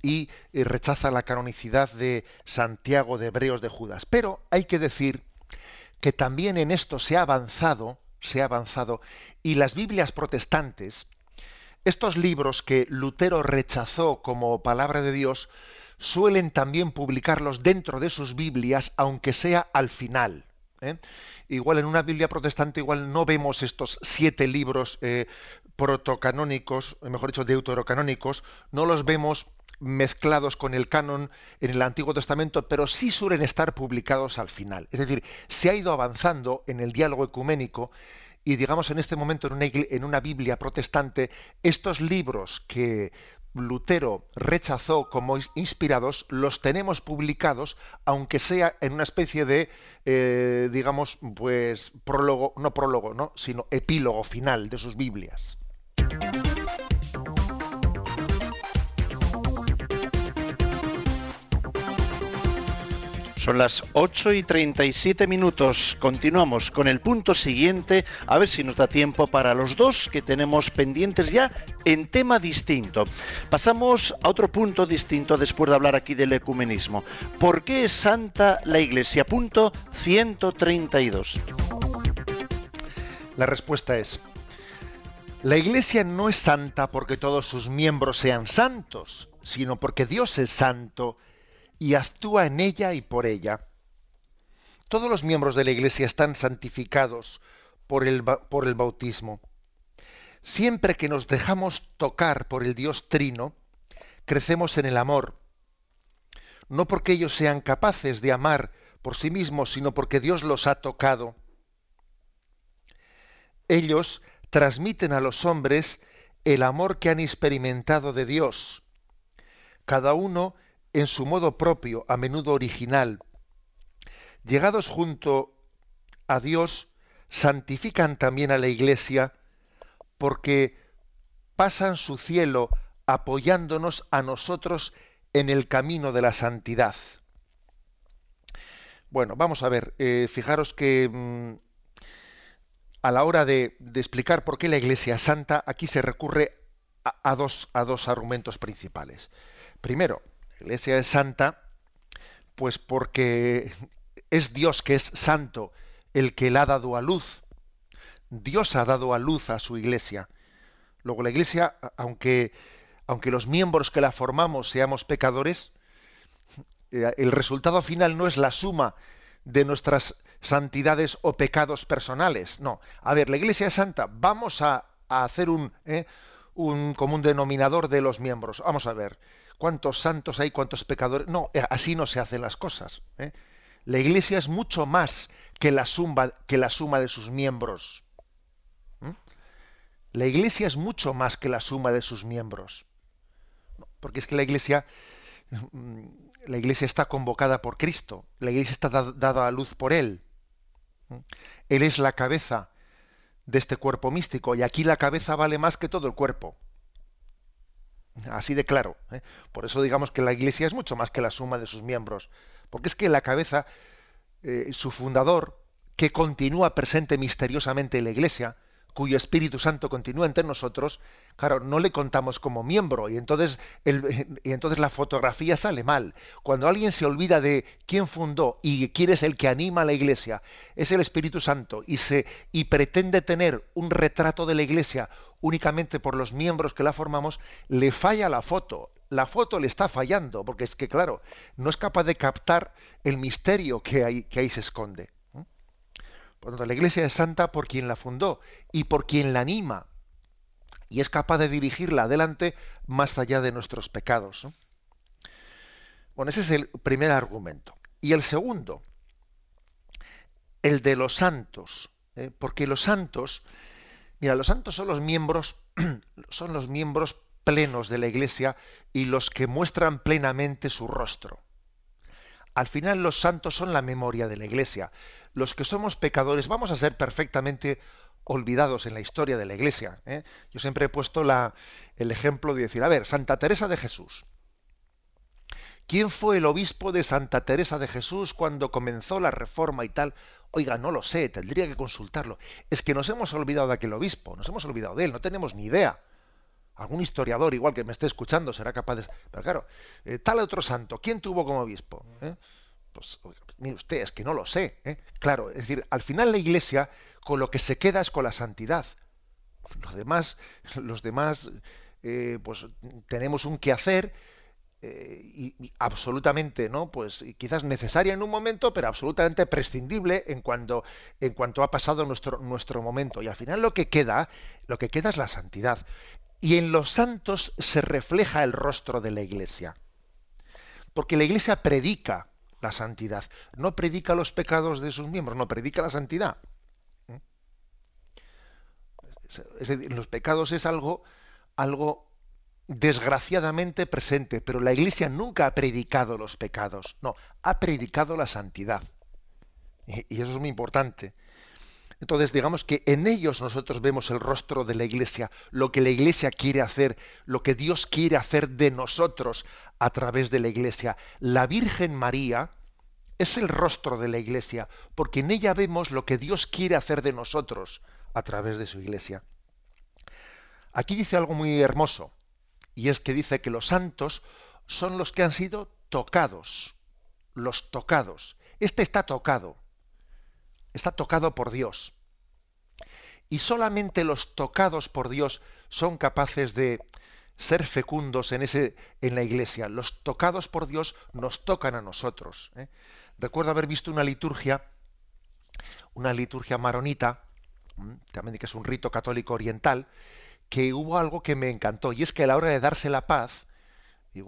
y, rechaza la canonicidad de Santiago, de Hebreos, de Judas. Pero hay que decir que también en esto se ha avanzado, se ha avanzado y las Biblias protestantes, estos libros que Lutero rechazó como palabra de Dios suelen también publicarlos dentro de sus Biblias, aunque sea al final. ¿eh? Igual en una Biblia protestante igual no vemos estos siete libros eh, protocanónicos, mejor dicho, deuterocanónicos, no los vemos mezclados con el canon en el Antiguo Testamento, pero sí suelen estar publicados al final. Es decir, se ha ido avanzando en el diálogo ecuménico y digamos en este momento en una, en una Biblia protestante, estos libros que Lutero rechazó como inspirados, los tenemos publicados, aunque sea en una especie de, eh, digamos, pues prólogo, no prólogo, ¿no? sino epílogo final de sus Biblias. Son las 8 y 37 minutos. Continuamos con el punto siguiente, a ver si nos da tiempo para los dos que tenemos pendientes ya en tema distinto. Pasamos a otro punto distinto después de hablar aquí del ecumenismo. ¿Por qué es santa la Iglesia? Punto 132. La respuesta es, la Iglesia no es santa porque todos sus miembros sean santos, sino porque Dios es santo y actúa en ella y por ella. Todos los miembros de la Iglesia están santificados por el, por el bautismo. Siempre que nos dejamos tocar por el Dios Trino, crecemos en el amor. No porque ellos sean capaces de amar por sí mismos, sino porque Dios los ha tocado. Ellos transmiten a los hombres el amor que han experimentado de Dios. Cada uno en su modo propio, a menudo original. Llegados junto a Dios, santifican también a la Iglesia porque pasan su cielo apoyándonos a nosotros en el camino de la santidad. Bueno, vamos a ver, eh, fijaros que mm, a la hora de, explicar por qué la Iglesia es santa, aquí se recurre a, dos, a dos argumentos principales. Primero, Iglesia es santa, pues porque es Dios que es santo el que la ha dado a luz. Dios ha dado a luz a su Iglesia. Luego la Iglesia, aunque, aunque los miembros que la formamos seamos pecadores, eh, el resultado final no es la suma de nuestras santidades o pecados personales. No. A ver, la Iglesia es santa. Vamos a, hacer un, eh, un común denominador de los miembros. Vamos a ver cuántos santos hay, cuántos pecadores. No, eh, así no se hacen las cosas. ¿eh? La Iglesia es mucho más que la suma, de sus miembros. La Iglesia es mucho más que la suma de sus miembros. Porque es que la Iglesia, mm, la Iglesia está convocada por Cristo. La Iglesia está dada a luz por Él. Él es la cabeza de este cuerpo místico y aquí la cabeza vale más que todo el cuerpo. Así de claro. ¿eh? Por eso digamos que la Iglesia es mucho más que la suma de sus miembros. Porque es que la cabeza, eh, su fundador, que continúa presente misteriosamente en la Iglesia, cuyo Espíritu Santo continúa entre nosotros, claro, no le contamos como miembro y entonces, y entonces la fotografía sale mal. Cuando alguien se olvida de quién fundó y quién es el que anima a la Iglesia, es el Espíritu Santo y, se, y pretende tener un retrato de la Iglesia únicamente por los miembros que la formamos, le falla la foto. La foto le está fallando, porque es que, claro, no es capaz de captar el misterio que ahí, que ahí se esconde. Por tanto, la Iglesia es santa por quien la fundó y por quien la anima. Y es capaz de dirigirla adelante más allá de nuestros pecados. Bueno, ese es el primer argumento. Y el segundo, el de los santos. ¿eh? Porque los santos, mira, los santos son los miembros, [clears throat] son los miembros plenos de la Iglesia y los que muestran plenamente su rostro. Al final los santos son la memoria de la Iglesia los que somos pecadores vamos a ser perfectamente olvidados en la historia de la Iglesia. ¿eh? Yo siempre he puesto el ejemplo de decir, a ver, Santa Teresa de Jesús. ¿Quién fue el obispo de Santa Teresa de Jesús cuando comenzó la reforma y tal? Oiga, no lo sé, tendría que consultarlo. Es que nos hemos olvidado de aquel obispo, nos hemos olvidado de él, no tenemos ni idea. Algún historiador, igual que me esté escuchando, será capaz de... Pero claro, eh, tal otro santo, ¿quién tuvo como obispo? ¿Eh? Pues, mire usted, es que no lo sé. ¿eh? Claro, es decir, al final la Iglesia con lo que se queda es con la santidad. Los demás, los demás, eh, pues tenemos un quehacer eh, y, absolutamente, ¿no? Pues quizás necesaria en un momento, pero absolutamente prescindible en cuanto, en cuanto ha pasado nuestro, nuestro momento. Y al final lo que queda, lo que queda es la santidad. Y en los santos se refleja el rostro de la Iglesia. Porque la Iglesia predica la santidad. No predica los pecados de sus miembros, no predica la santidad. ¿Mm? Es decir, los pecados es algo, algo desgraciadamente presente, pero la Iglesia nunca ha predicado los pecados, no, ha predicado la santidad. Y eso es muy importante. Entonces, digamos que en ellos nosotros vemos el rostro de la Iglesia, lo que la Iglesia quiere hacer, lo que Dios quiere hacer de nosotros a través de la Iglesia. La Virgen María es el rostro de la Iglesia, porque en ella vemos lo que Dios quiere hacer de nosotros a través de su Iglesia. Aquí dice algo muy hermoso, y es que dice que los santos son los que han sido tocados, los tocados. Este está tocado está tocado por Dios. Y solamente los tocados por Dios son capaces de ser fecundos en, ese, en la iglesia. Los tocados por Dios nos tocan a nosotros. ¿eh? Recuerdo haber visto una liturgia, una liturgia maronita, también que es un rito católico oriental, que hubo algo que me encantó, y es que a la hora de darse la paz,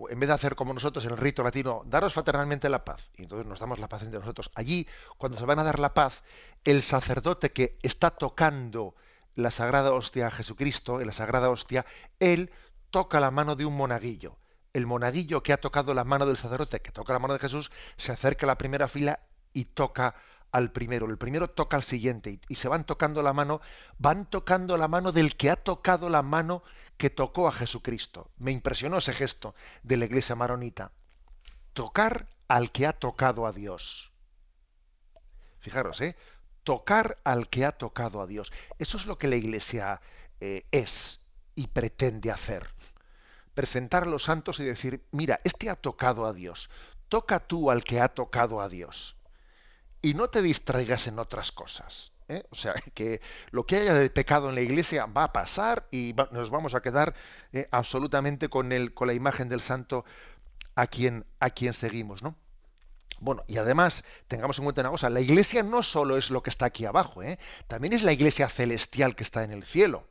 en vez de hacer como nosotros en el rito latino, daros fraternalmente la paz, y entonces nos damos la paz entre nosotros, allí, cuando se van a dar la paz, el sacerdote que está tocando la sagrada hostia a Jesucristo, en la sagrada hostia, él toca la mano de un monaguillo. El monaguillo que ha tocado la mano del sacerdote, que toca la mano de Jesús, se acerca a la primera fila y toca al primero. El primero toca al siguiente y, y se van tocando la mano, van tocando la mano del que ha tocado la mano que tocó a Jesucristo. Me impresionó ese gesto de la iglesia maronita. Tocar al que ha tocado a Dios. Fijaros, ¿eh? Tocar al que ha tocado a Dios. Eso es lo que la iglesia eh, es y pretende hacer. Presentar a los santos y decir, mira, este ha tocado a Dios. Toca tú al que ha tocado a Dios. Y no te distraigas en otras cosas. ¿Eh? O sea, [laughs] que lo que haya de pecado en la iglesia va a pasar y nos vamos a quedar eh, absolutamente con, el, con la imagen del santo a quien, a quien seguimos, ¿no? Bueno, y además, tengamos en cuenta una cosa, la iglesia no solo es lo que está aquí abajo, ¿eh? también es la iglesia celestial que está en el cielo.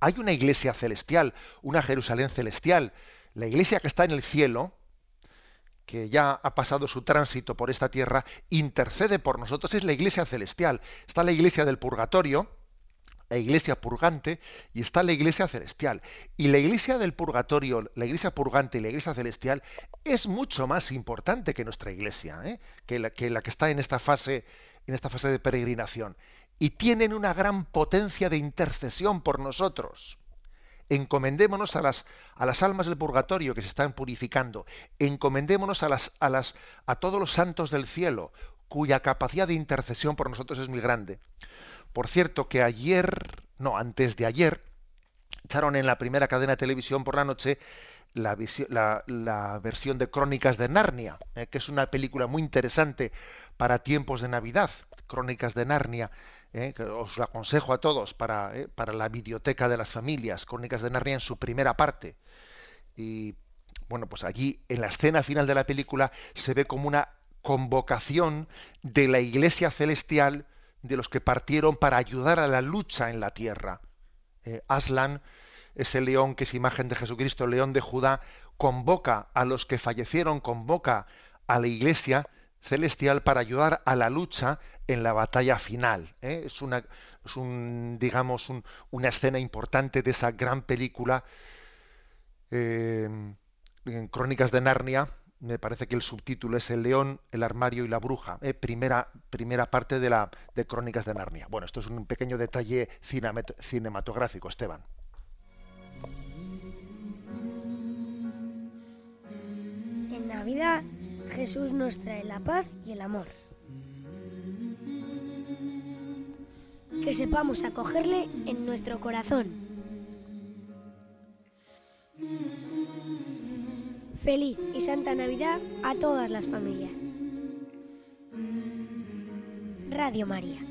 Hay una iglesia celestial, una Jerusalén celestial. La iglesia que está en el cielo, que ya ha pasado su tránsito por esta tierra, intercede por nosotros, es la iglesia celestial. Está la iglesia del purgatorio, la iglesia purgante, y está la iglesia celestial. Y la iglesia del purgatorio, la iglesia purgante y la iglesia celestial es mucho más importante que nuestra iglesia, ¿eh? que, la, que la que está en esta fase, en esta fase de peregrinación. Y tienen una gran potencia de intercesión por nosotros encomendémonos a las, a las almas del purgatorio que se están purificando, encomendémonos a, las, a, las, a todos los santos del cielo, cuya capacidad de intercesión por nosotros es muy grande. Por cierto, que ayer, no, antes de ayer, echaron en la primera cadena de televisión por la noche la, versión de Crónicas de Narnia, eh, que es una película muy interesante para tiempos de Navidad, Crónicas de Narnia, eh, os lo aconsejo a todos para, eh, para la biblioteca de las familias, Crónicas de Narnia en su primera parte. Y bueno, pues allí en la escena final de la película se ve como una convocación de la iglesia celestial de los que partieron para ayudar a la lucha en la tierra. Aslan, ese león que es imagen de Jesucristo, el león de Judá, convoca a los que fallecieron, convoca a la iglesia celestial para ayudar a la lucha en la batalla final. ¿eh? Es, una, es un, digamos, una escena importante de esa gran película eh, en Crónicas de Narnia. Me parece que el subtítulo es El león, el armario y la bruja. ¿eh? Primera, primera parte de, la, de Crónicas de Narnia. Bueno, esto es un pequeño detalle cinematográfico, Esteban. En Navidad Jesús nos trae la paz y el amor. Que sepamos acogerle en nuestro corazón. Feliz y Santa Navidad a todas las familias. Radio María.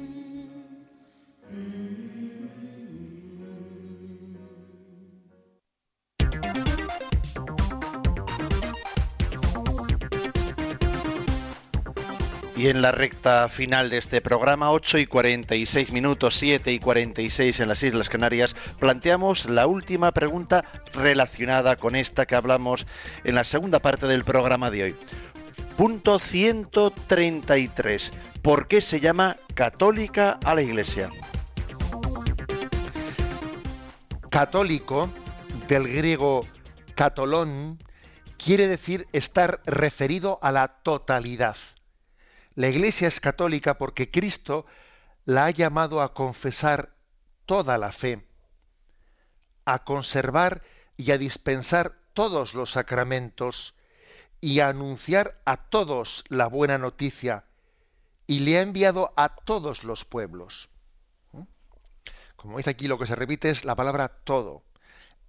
Y en la recta final de este programa, 8 y 46 minutos, 7 y 46 en las Islas Canarias, planteamos la última pregunta relacionada con esta que hablamos en la segunda parte del programa de hoy. Punto 133. ¿Por qué se llama católica a la Iglesia? Católico, del griego catolón, quiere decir estar referido a la totalidad la Iglesia es católica porque Cristo la ha llamado a confesar toda la fe, a conservar y a dispensar todos los sacramentos y a anunciar a todos la buena noticia y le ha enviado a todos los pueblos. ¿Mm? Como dice aquí, lo que se repite es la palabra todo.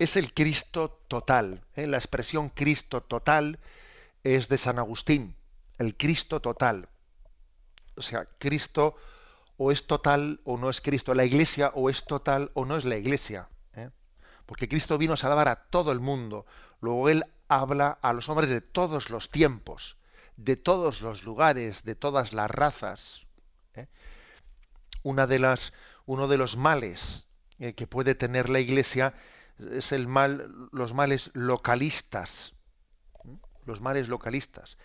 Es el Cristo total. ¿eh? La expresión Cristo total es de San Agustín, el Cristo total. O sea, Cristo o es total o no es Cristo, la iglesia o es total o no es la iglesia. ¿eh? Porque Cristo vino a salvar a todo el mundo. Luego Él habla a los hombres de todos los tiempos, de todos los lugares, de todas las razas. ¿eh? Una de las, uno de los males eh, que puede tener la iglesia es el mal, los males localistas. Los males localistas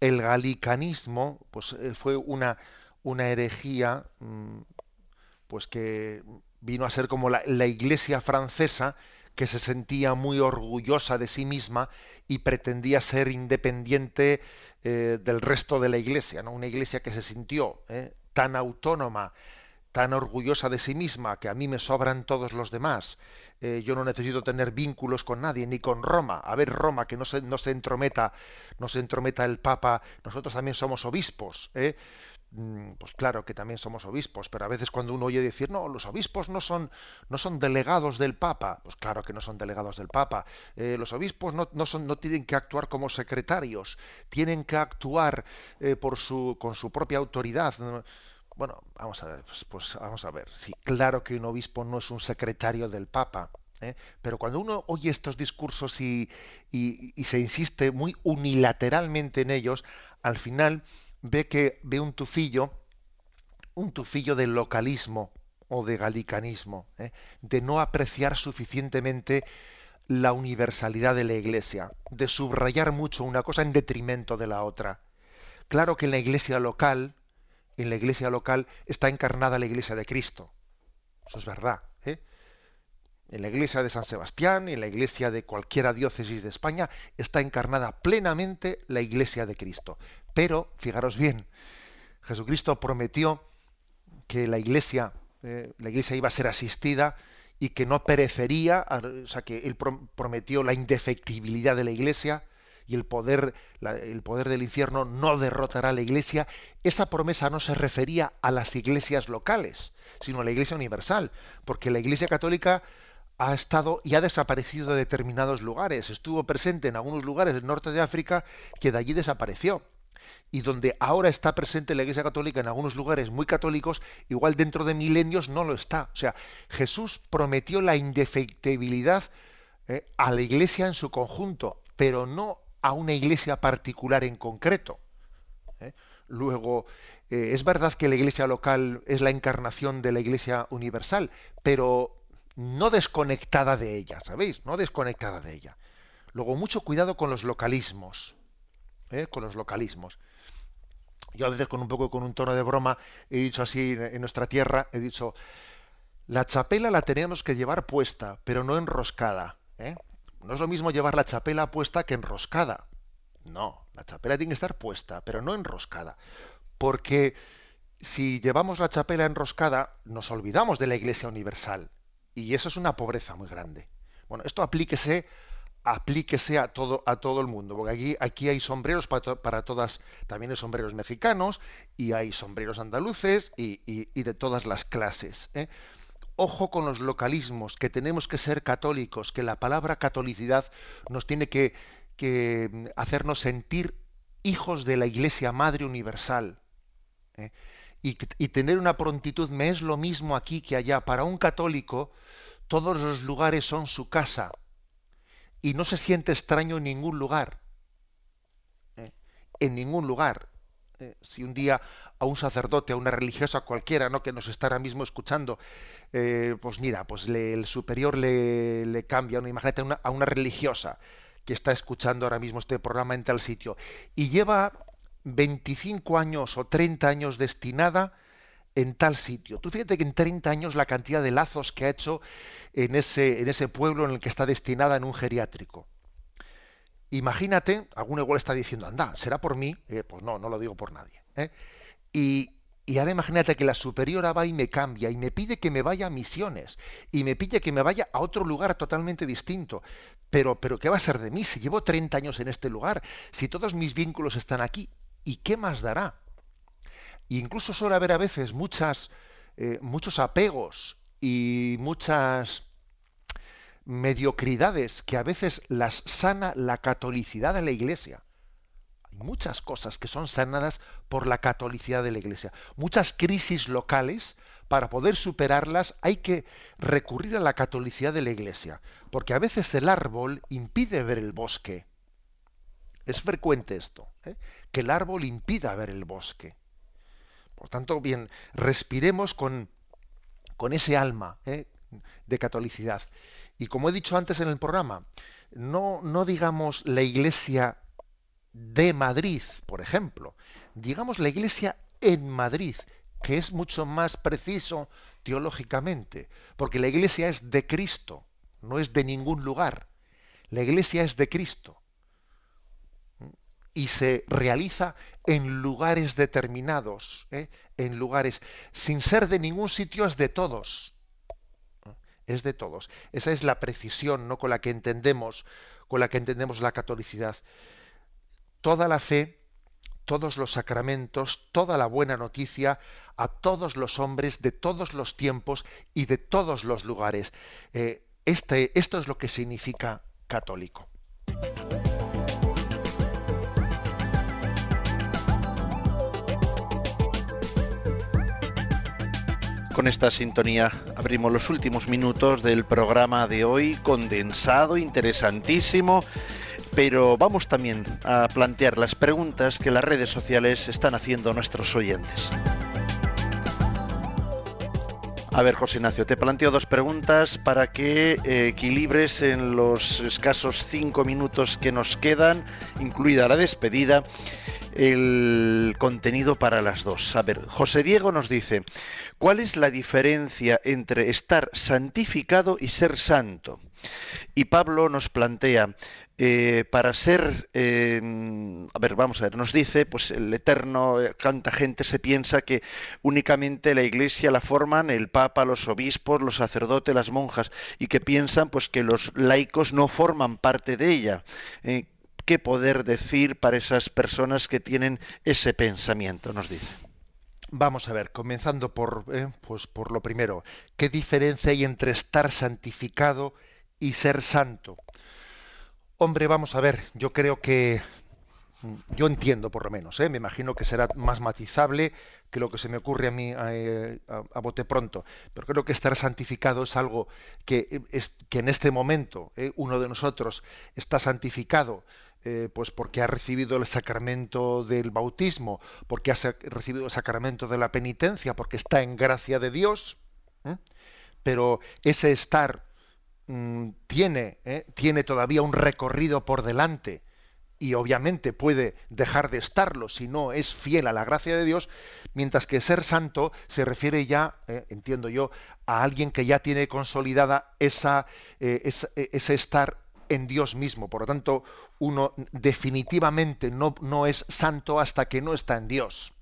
el galicanismo pues, eh, fue una, una herejía mm, pues que vino a ser como la, iglesia francesa que se sentía muy orgullosa de sí misma y pretendía ser independiente eh, del resto de la iglesia, ¿no? Una iglesia que se sintió eh, tan autónoma, tan orgullosa de sí misma, que a mí me sobran todos los demás, eh, yo no necesito tener vínculos con nadie, ni con Roma. A ver, Roma, que no se, no se entrometa, no se entrometa el Papa, nosotros también somos obispos, ¿eh? mm, pues claro que también somos obispos, pero a veces cuando uno oye decir, no, los obispos no son, no son delegados del Papa, pues claro que no son delegados del Papa. Eh, los obispos no, no, son, no tienen que actuar como secretarios, tienen que actuar por su, con su propia autoridad. Bueno, vamos a ver, pues, pues, vamos a ver. Sí, claro que un obispo no es un secretario del Papa, ¿eh? pero cuando uno oye estos discursos y, se insiste muy unilateralmente en ellos, al final ve que ve un tufillo, un tufillo de localismo o de galicanismo, ¿eh? de no apreciar suficientemente la universalidad de la Iglesia, de subrayar mucho una cosa en detrimento de la otra. Claro que en la Iglesia local, en la iglesia local está encarnada la iglesia de Cristo. Eso es verdad. ¿eh? En la iglesia de San Sebastián, en la iglesia de cualquiera diócesis de España, está encarnada plenamente la iglesia de Cristo. Pero, fijaros bien, Jesucristo prometió que la iglesia, eh, la iglesia iba a ser asistida y que no perecería, o sea, que él prometió la indefectibilidad de la iglesia, y el poder, el poder del infierno no derrotará a la Iglesia, esa promesa no se refería a las iglesias locales, sino a la Iglesia universal, porque la Iglesia católica ha estado y ha desaparecido de determinados lugares, estuvo presente en algunos lugares del norte de África que de allí desapareció y donde ahora está presente la Iglesia Católica en algunos lugares muy católicos, igual dentro de milenios no lo está. O sea, Jesús prometió la indefectibilidad eh, a la Iglesia en su conjunto, pero no a una Iglesia particular en concreto. ¿eh? Luego, eh, es verdad que la Iglesia local es la encarnación de la Iglesia universal, pero no desconectada de ella, ¿sabéis? No desconectada de ella. Luego, mucho cuidado con los localismos. Con los localismos yo a veces con un poco con un tono de broma he dicho así en, nuestra tierra, he dicho, la chapela la tenemos que llevar puesta, pero no enroscada. ¿eh? No es lo mismo llevar la chapela puesta que enroscada. No, la chapela tiene que estar puesta, pero no enroscada. Porque si llevamos la chapela enroscada, nos olvidamos de la Iglesia Universal. Y eso es una pobreza muy grande. Bueno, esto aplíquese aplíquese a todo, a todo el mundo, porque aquí, aquí hay sombreros para, todas, también hay sombreros mexicanos y hay sombreros andaluces y, de todas las clases. ¿eh? Ojo con los localismos, que tenemos que ser católicos, que la palabra catolicidad nos tiene que, hacernos sentir hijos de la Iglesia Madre Universal. ¿eh? Y, y tener una prontitud me es lo mismo aquí que allá. Para un católico, todos los lugares son su casa y no se siente extraño en ningún lugar. ¿eh? En ningún lugar. ¿eh? Si un día a un sacerdote, a una religiosa cualquiera, ¿no? que nos está ahora mismo escuchando, eh, pues mira, pues el superior le, cambia, ¿no? imagínate a una, a una religiosa que está escuchando ahora mismo este programa en tal sitio y lleva 25 años o 30 años destinada en tal sitio. Tú fíjate que en 30 años la cantidad de lazos que ha hecho en ese, en ese pueblo en el que está destinada en un geriátrico. Imagínate, alguno igual está diciendo, anda, ¿será por mí? Eh, pues no, no lo digo por nadie. ¿eh? Y, ahora imagínate que la superiora va y me cambia y me pide que me vaya a misiones y me pide que me vaya a otro lugar totalmente distinto. Pero, pero ¿qué va a ser de mí si llevo 30 años en este lugar? Si todos mis vínculos están aquí. ¿Y qué más dará? incluso suele haber a veces muchas, eh, muchos apegos y muchas mediocridades que a veces las sana la catolicidad de la Iglesia. Muchas cosas que son sanadas por la catolicidad de la Iglesia. Muchas crisis locales, para poder superarlas hay que recurrir a la catolicidad de la Iglesia, porque a veces el árbol impide ver el bosque. Es frecuente esto, ¿eh? que el árbol impida ver el bosque. Por tanto, bien, respiremos con, con ese alma ¿eh? de catolicidad. Y como he dicho antes en el programa, no, no digamos la iglesia de Madrid, por ejemplo, digamos la iglesia en Madrid, que es mucho más preciso teológicamente, porque la iglesia es de Cristo, no es de ningún lugar. La iglesia es de Cristo y se realiza en lugares determinados, ¿eh? en lugares, sin ser de ningún sitio, es de todos. Es de todos. Esa es la precisión ¿no? con la que entendemos, con la que entendemos la catolicidad. Toda la fe, todos los sacramentos, toda la buena noticia a todos los hombres de todos los tiempos y de todos los lugares. Eh, este, esto es lo que significa católico. Con esta sintonía abrimos los últimos minutos del programa de hoy, condensado, interesantísimo, pero vamos también a plantear las preguntas que las redes sociales están haciendo a nuestros oyentes. A ver, José Ignacio, te planteo dos preguntas para que eh, equilibres en los escasos cinco minutos que nos quedan, incluida la despedida, el contenido para las dos. A ver, José Diego nos dice, ¿cuál es la diferencia entre estar santificado y ser santo? Y Pablo nos plantea, eh, para ser, eh, a ver, vamos a ver, nos dice, pues el Eterno, eh, tanta gente se piensa que únicamente la Iglesia la forman el Papa, los obispos, los sacerdotes, las monjas, y que piensan pues que los laicos no forman parte de ella qué poder decir para esas personas que tienen ese pensamiento, nos dice. Vamos a ver, comenzando por, eh, pues por lo primero, ¿qué diferencia hay entre estar santificado y ser santo? Hombre, vamos a ver, yo creo que, yo entiendo por lo menos, ¿eh? me imagino que será más matizable que lo que se me ocurre a mí eh, a, bote pronto, pero creo que estar santificado es algo que, es, que en este momento uno de nosotros está santificado eh, pues porque ha recibido el sacramento del bautismo, porque ha recibido el sacramento de la penitencia, porque está en gracia de Dios, ¿eh? pero ese estar mm, tiene, ¿eh? tiene todavía un recorrido por delante y obviamente puede dejar de estarlo si no es fiel a la gracia de Dios, mientras que ser santo se refiere ya, entiendo yo, a alguien que ya tiene consolidada esa, ese estar en Dios mismo. Por lo tanto, uno definitivamente no, no es santo hasta que no está en Dios.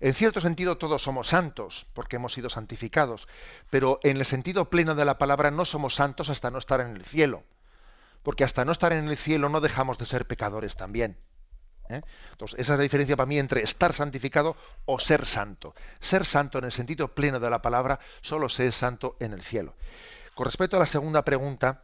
En cierto sentido todos somos santos, porque hemos sido santificados, pero en el sentido pleno de la palabra no somos santos hasta no estar en el cielo, porque hasta no estar en el cielo no dejamos de ser pecadores también. ¿eh? Entonces, esa es la diferencia para mí entre estar santificado o ser santo. Ser santo en el sentido pleno de la palabra solo se es santo en el cielo. Con respecto a la segunda pregunta,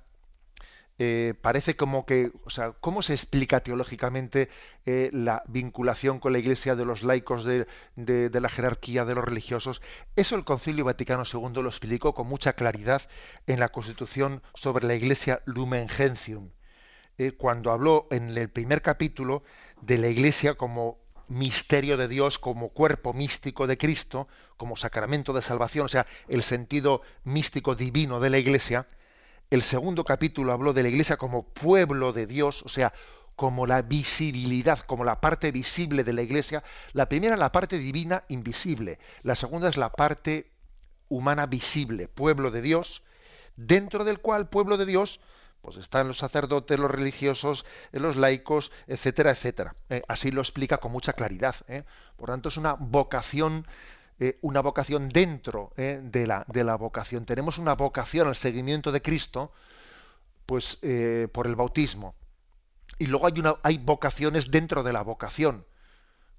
eh, parece como que, o sea, ¿cómo se explica teológicamente eh, la vinculación con la Iglesia de los laicos de, la jerarquía de los religiosos? Eso el Concilio Vaticano II lo explicó con mucha claridad en la Constitución sobre la Iglesia Lumen Gentium, eh, cuando habló en el primer capítulo de la Iglesia como misterio de Dios, como cuerpo místico de Cristo, como sacramento de salvación, o sea, el sentido místico divino de la Iglesia, el segundo capítulo habló de la iglesia como pueblo de Dios, o sea, como la visibilidad, como la parte visible de la iglesia. La primera, la parte divina invisible. La segunda es la parte humana visible, pueblo de Dios, dentro del cual pueblo de Dios, pues están los sacerdotes, los religiosos, los laicos, etcétera, etcétera. Eh, así lo explica con mucha claridad. ¿eh? Por tanto, es una vocación eh, una vocación dentro eh, de, la, de, la, vocación. Tenemos una vocación al seguimiento de Cristo, pues eh, por el bautismo. Y luego hay, hay vocaciones dentro de la vocación,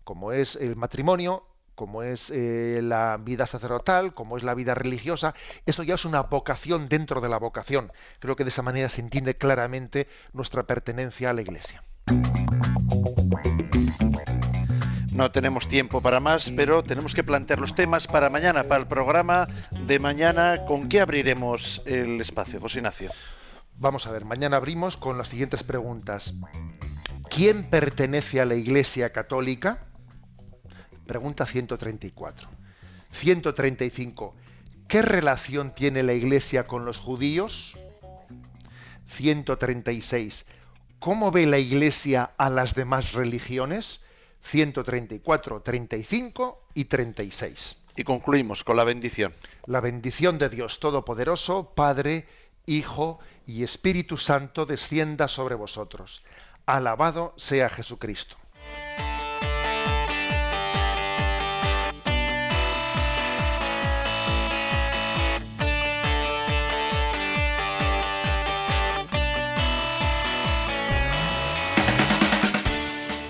como es el matrimonio, como es la vida sacerdotal, como es la vida religiosa. Eso ya es una vocación dentro de la vocación. Creo que de esa manera se entiende claramente nuestra pertenencia a la Iglesia. No tenemos tiempo para más, pero tenemos que plantear los temas para mañana, para el programa de mañana. ¿Con qué abriremos el espacio, José Ignacio? Vamos a ver, mañana abrimos con las siguientes preguntas. ¿Quién pertenece a la Iglesia Católica? Pregunta 134. 135. ¿Qué relación tiene la Iglesia con los judíos? 136. ¿Cómo ve la Iglesia a las demás religiones? 134, 35 y 36. Y concluimos con la bendición. La bendición de Dios Todopoderoso, Padre, Hijo y Espíritu Santo descienda sobre vosotros. Alabado sea Jesucristo.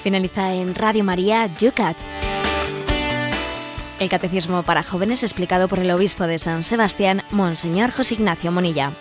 Finaliza en Radio María Yucat. El Catecismo para Jóvenes explicado por el Obispo de San Sebastián, Monseñor José Ignacio Monilla.